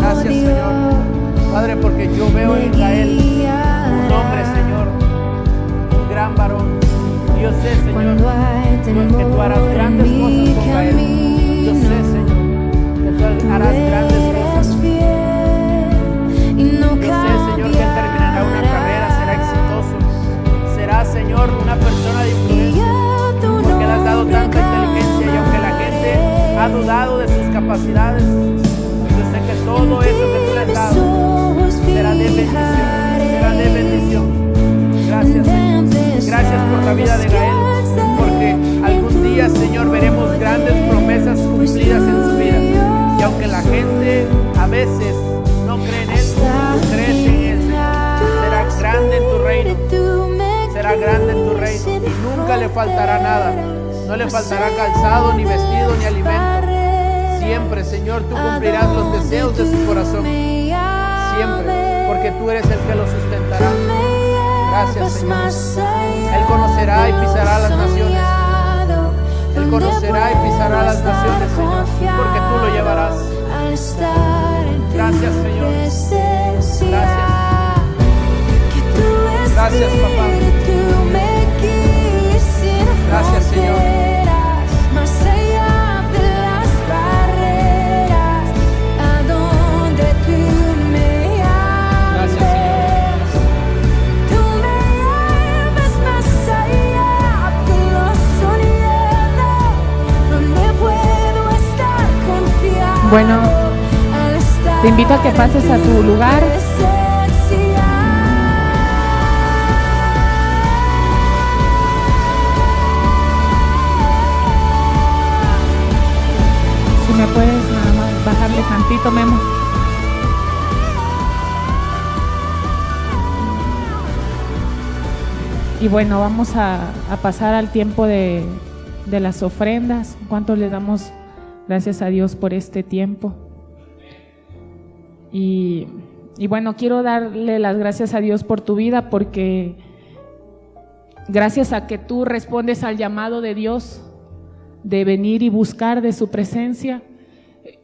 Gracias, Señor. Padre, porque yo veo en Israel un hombre, Señor, un gran varón. Yo sé, Señor, que tú harás grandes cosas con Israel. Yo sé, Señor, que tú harás grandes cosas. Terminará una carrera, será exitoso. Será, Señor, una persona de influencia. Porque le has dado tanta inteligencia y aunque la gente ha dudado de sus capacidades, yo sé que todo eso que tú le has dado será de bendición. Será de bendición. Gracias, Señor. Gracias por la vida de Gael. Porque algún día, Señor, veremos grandes promesas cumplidas en su vida. Y aunque la gente a veces grande en tu reino. Será grande en tu reino. Y nunca le faltará nada. No le faltará calzado, ni vestido, ni alimento. Siempre, Señor, tú cumplirás los deseos de su corazón. Siempre. Porque tú eres el que lo sustentará. Gracias, Señor. Él conocerá y pisará las naciones. Él conocerá y pisará las naciones, Señor. Porque tú lo llevarás. Gracias, Señor. Gracias. Gracias, papá. Gracias, Señor. Más allá de las barreras, a donde tú me Gracias, llames. Tú me llamas más allá de los sonidos, donde puedo estar confiado. Bueno, te invito a que pases a tu lugar. Me puedes nada más bajarle tantito, Memo. Y bueno, vamos a, pasar al tiempo de, de las ofrendas. ¿Cuánto le damos gracias a Dios por este tiempo? Y, y bueno, quiero darle las gracias a Dios por tu vida porque gracias a que tú respondes al llamado de Dios de venir y buscar de su presencia,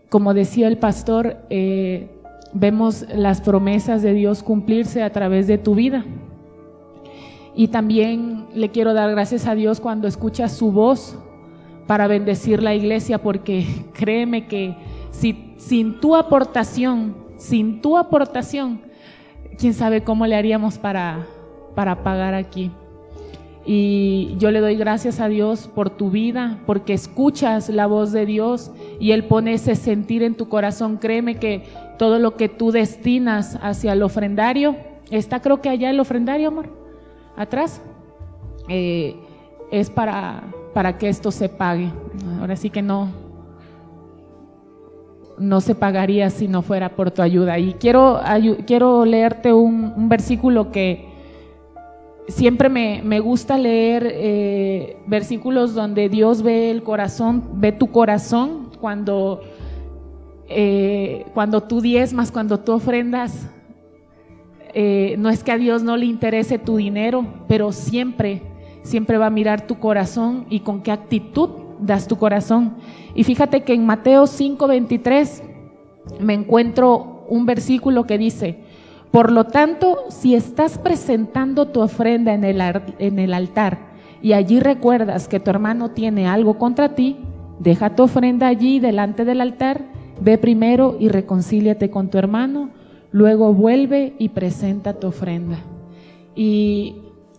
como decía el pastor, eh, vemos las promesas de Dios cumplirse a través de tu vida. Y también le quiero dar gracias a Dios cuando escuchas su voz para bendecir la iglesia, porque créeme que si, sin tu aportación, sin tu aportación, quién sabe cómo le haríamos para, para pagar aquí. Y yo le doy gracias a Dios por tu vida, porque escuchas la voz de Dios y Él pone ese sentir en tu corazón. Créeme que todo lo que tú destinas hacia el ofrendario, está creo que allá el ofrendario, amor, atrás, eh, es para, para que esto se pague. Ahora sí que no, no se pagaría si no fuera por tu ayuda. Y quiero, quiero leerte un versículo que siempre me, me gusta leer, eh, versículos donde Dios ve el corazón, ve tu corazón cuando, eh, cuando tú diezmas, cuando tú ofrendas. Eh, no es que a Dios no le interese tu dinero, pero siempre, siempre va a mirar tu corazón y con qué actitud das tu corazón. Y fíjate que en Mateo 5:23 me encuentro un versículo que dice, por lo tanto, si estás presentando tu ofrenda en el, en el altar y allí recuerdas que tu hermano tiene algo contra ti, deja tu ofrenda allí delante del altar, ve primero y reconcíliate con tu hermano, luego vuelve y presenta tu ofrenda. Y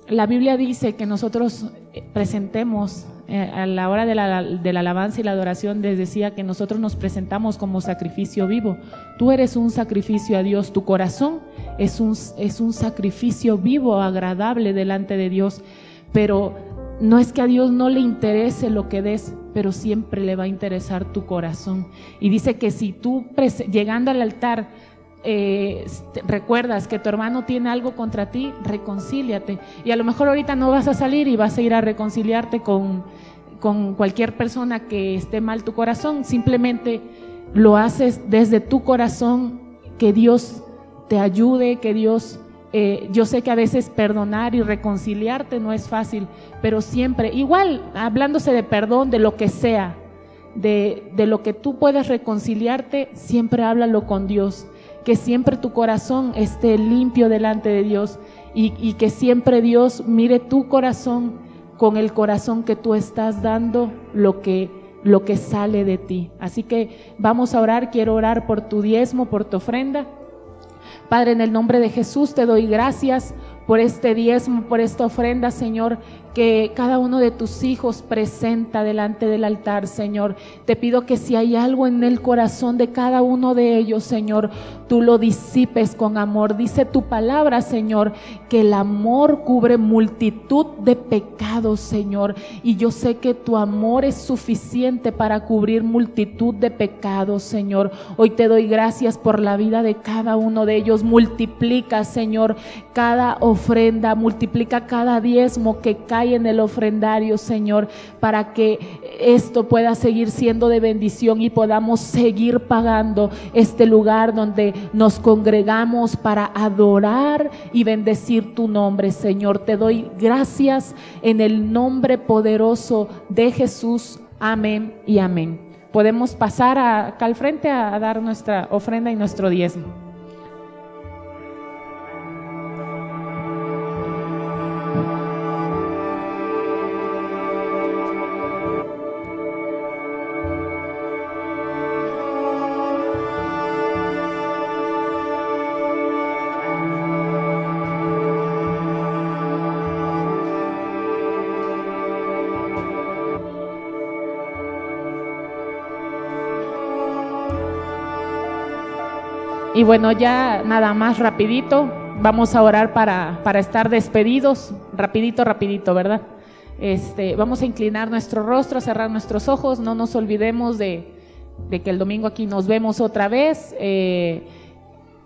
la Biblia dice que nosotros eh, presentemos a la hora de la, alabanza y la adoración, les decía que nosotros nos presentamos como sacrificio vivo. Tú eres un sacrificio a Dios, tu corazón es un, es un sacrificio vivo, agradable delante de Dios, pero no es que a Dios no le interese lo que des, pero siempre le va a interesar tu corazón. Y dice que si tú llegando al altar eh, te- recuerdas que tu hermano tiene algo contra ti, reconcíliate. Y a lo mejor ahorita no vas a salir y vas a ir a reconciliarte con, con cualquier persona que esté mal tu corazón. Simplemente lo haces desde tu corazón, que Dios te ayude, que Dios... eh, yo sé que a veces perdonar y reconciliarte no es fácil, pero siempre, igual, hablándose de perdón, de lo que sea, de, de lo que tú puedes reconciliarte, siempre háblalo con Dios. Que siempre tu corazón esté limpio delante de Dios y, y que siempre Dios mire tu corazón con el corazón que tú estás dando lo que, lo que sale de ti. Así que vamos a orar, quiero orar por tu diezmo, por tu ofrenda. Padre, en el nombre de Jesús te doy gracias por este diezmo, por esta ofrenda, Señor, que cada uno de tus hijos presenta delante del altar, Señor. Te pido que si hay algo en el corazón de cada uno de ellos, Señor, tú lo disipes con amor. Dice tu palabra, Señor, que el amor cubre multitud de pecados, Señor. Y yo sé que tu amor es suficiente para cubrir multitud de pecados, Señor. Hoy te doy gracias por la vida de cada uno de ellos. Multiplica, Señor, cada ofrenda, multiplica cada diezmo que cae en el ofrendario, Señor, para que esto pueda seguir siendo de bendición y podamos seguir pagando este lugar donde nos congregamos para adorar y bendecir tu nombre, Señor. Te doy gracias en el nombre poderoso de Jesús. Amén y amén. Podemos pasar acá al frente a dar nuestra ofrenda y nuestro diezmo. Y bueno, ya nada más rapidito, vamos a orar para, para estar despedidos, rapidito, rapidito, ¿verdad? Este, vamos a inclinar nuestro rostro, a cerrar nuestros ojos, no nos olvidemos de, de que el domingo aquí nos vemos otra vez. eh,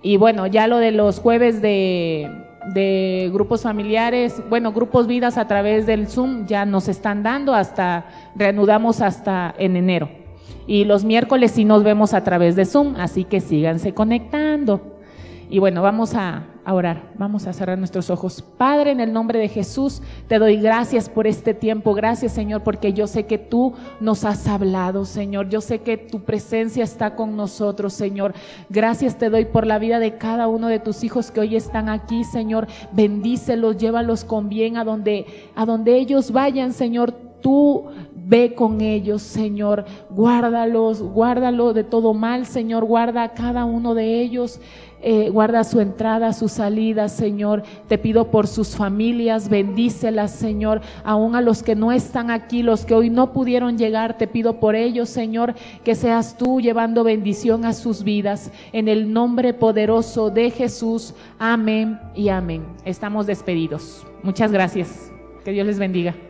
y bueno, ya lo de los jueves de, de grupos familiares, bueno, grupos vidas a través del Zoom ya nos están dando hasta, reanudamos hasta en enero. Y los miércoles sí nos vemos a través de Zoom, así que síganse conectando. Y bueno, vamos a, orar, vamos a cerrar nuestros ojos. Padre, en el nombre de Jesús, te doy gracias por este tiempo. Gracias, Señor, porque yo sé que tú nos has hablado, Señor. Yo sé que tu presencia está con nosotros, Señor. Gracias te doy por la vida de cada uno de tus hijos que hoy están aquí, Señor. Bendícelos, llévalos con bien a donde, a donde ellos vayan, Señor. Tú Ve con ellos, Señor. Guárdalos, guárdalo de todo mal, Señor. Guarda a cada uno de ellos. Eh, guarda su entrada, su salida, Señor. Te pido por sus familias, bendícelas, Señor. Aún a los que no están aquí, los que hoy no pudieron llegar, te pido por ellos, Señor, que seas tú llevando bendición a sus vidas. En el nombre poderoso de Jesús. Amén y amén. Estamos despedidos. Muchas gracias. Que Dios les bendiga.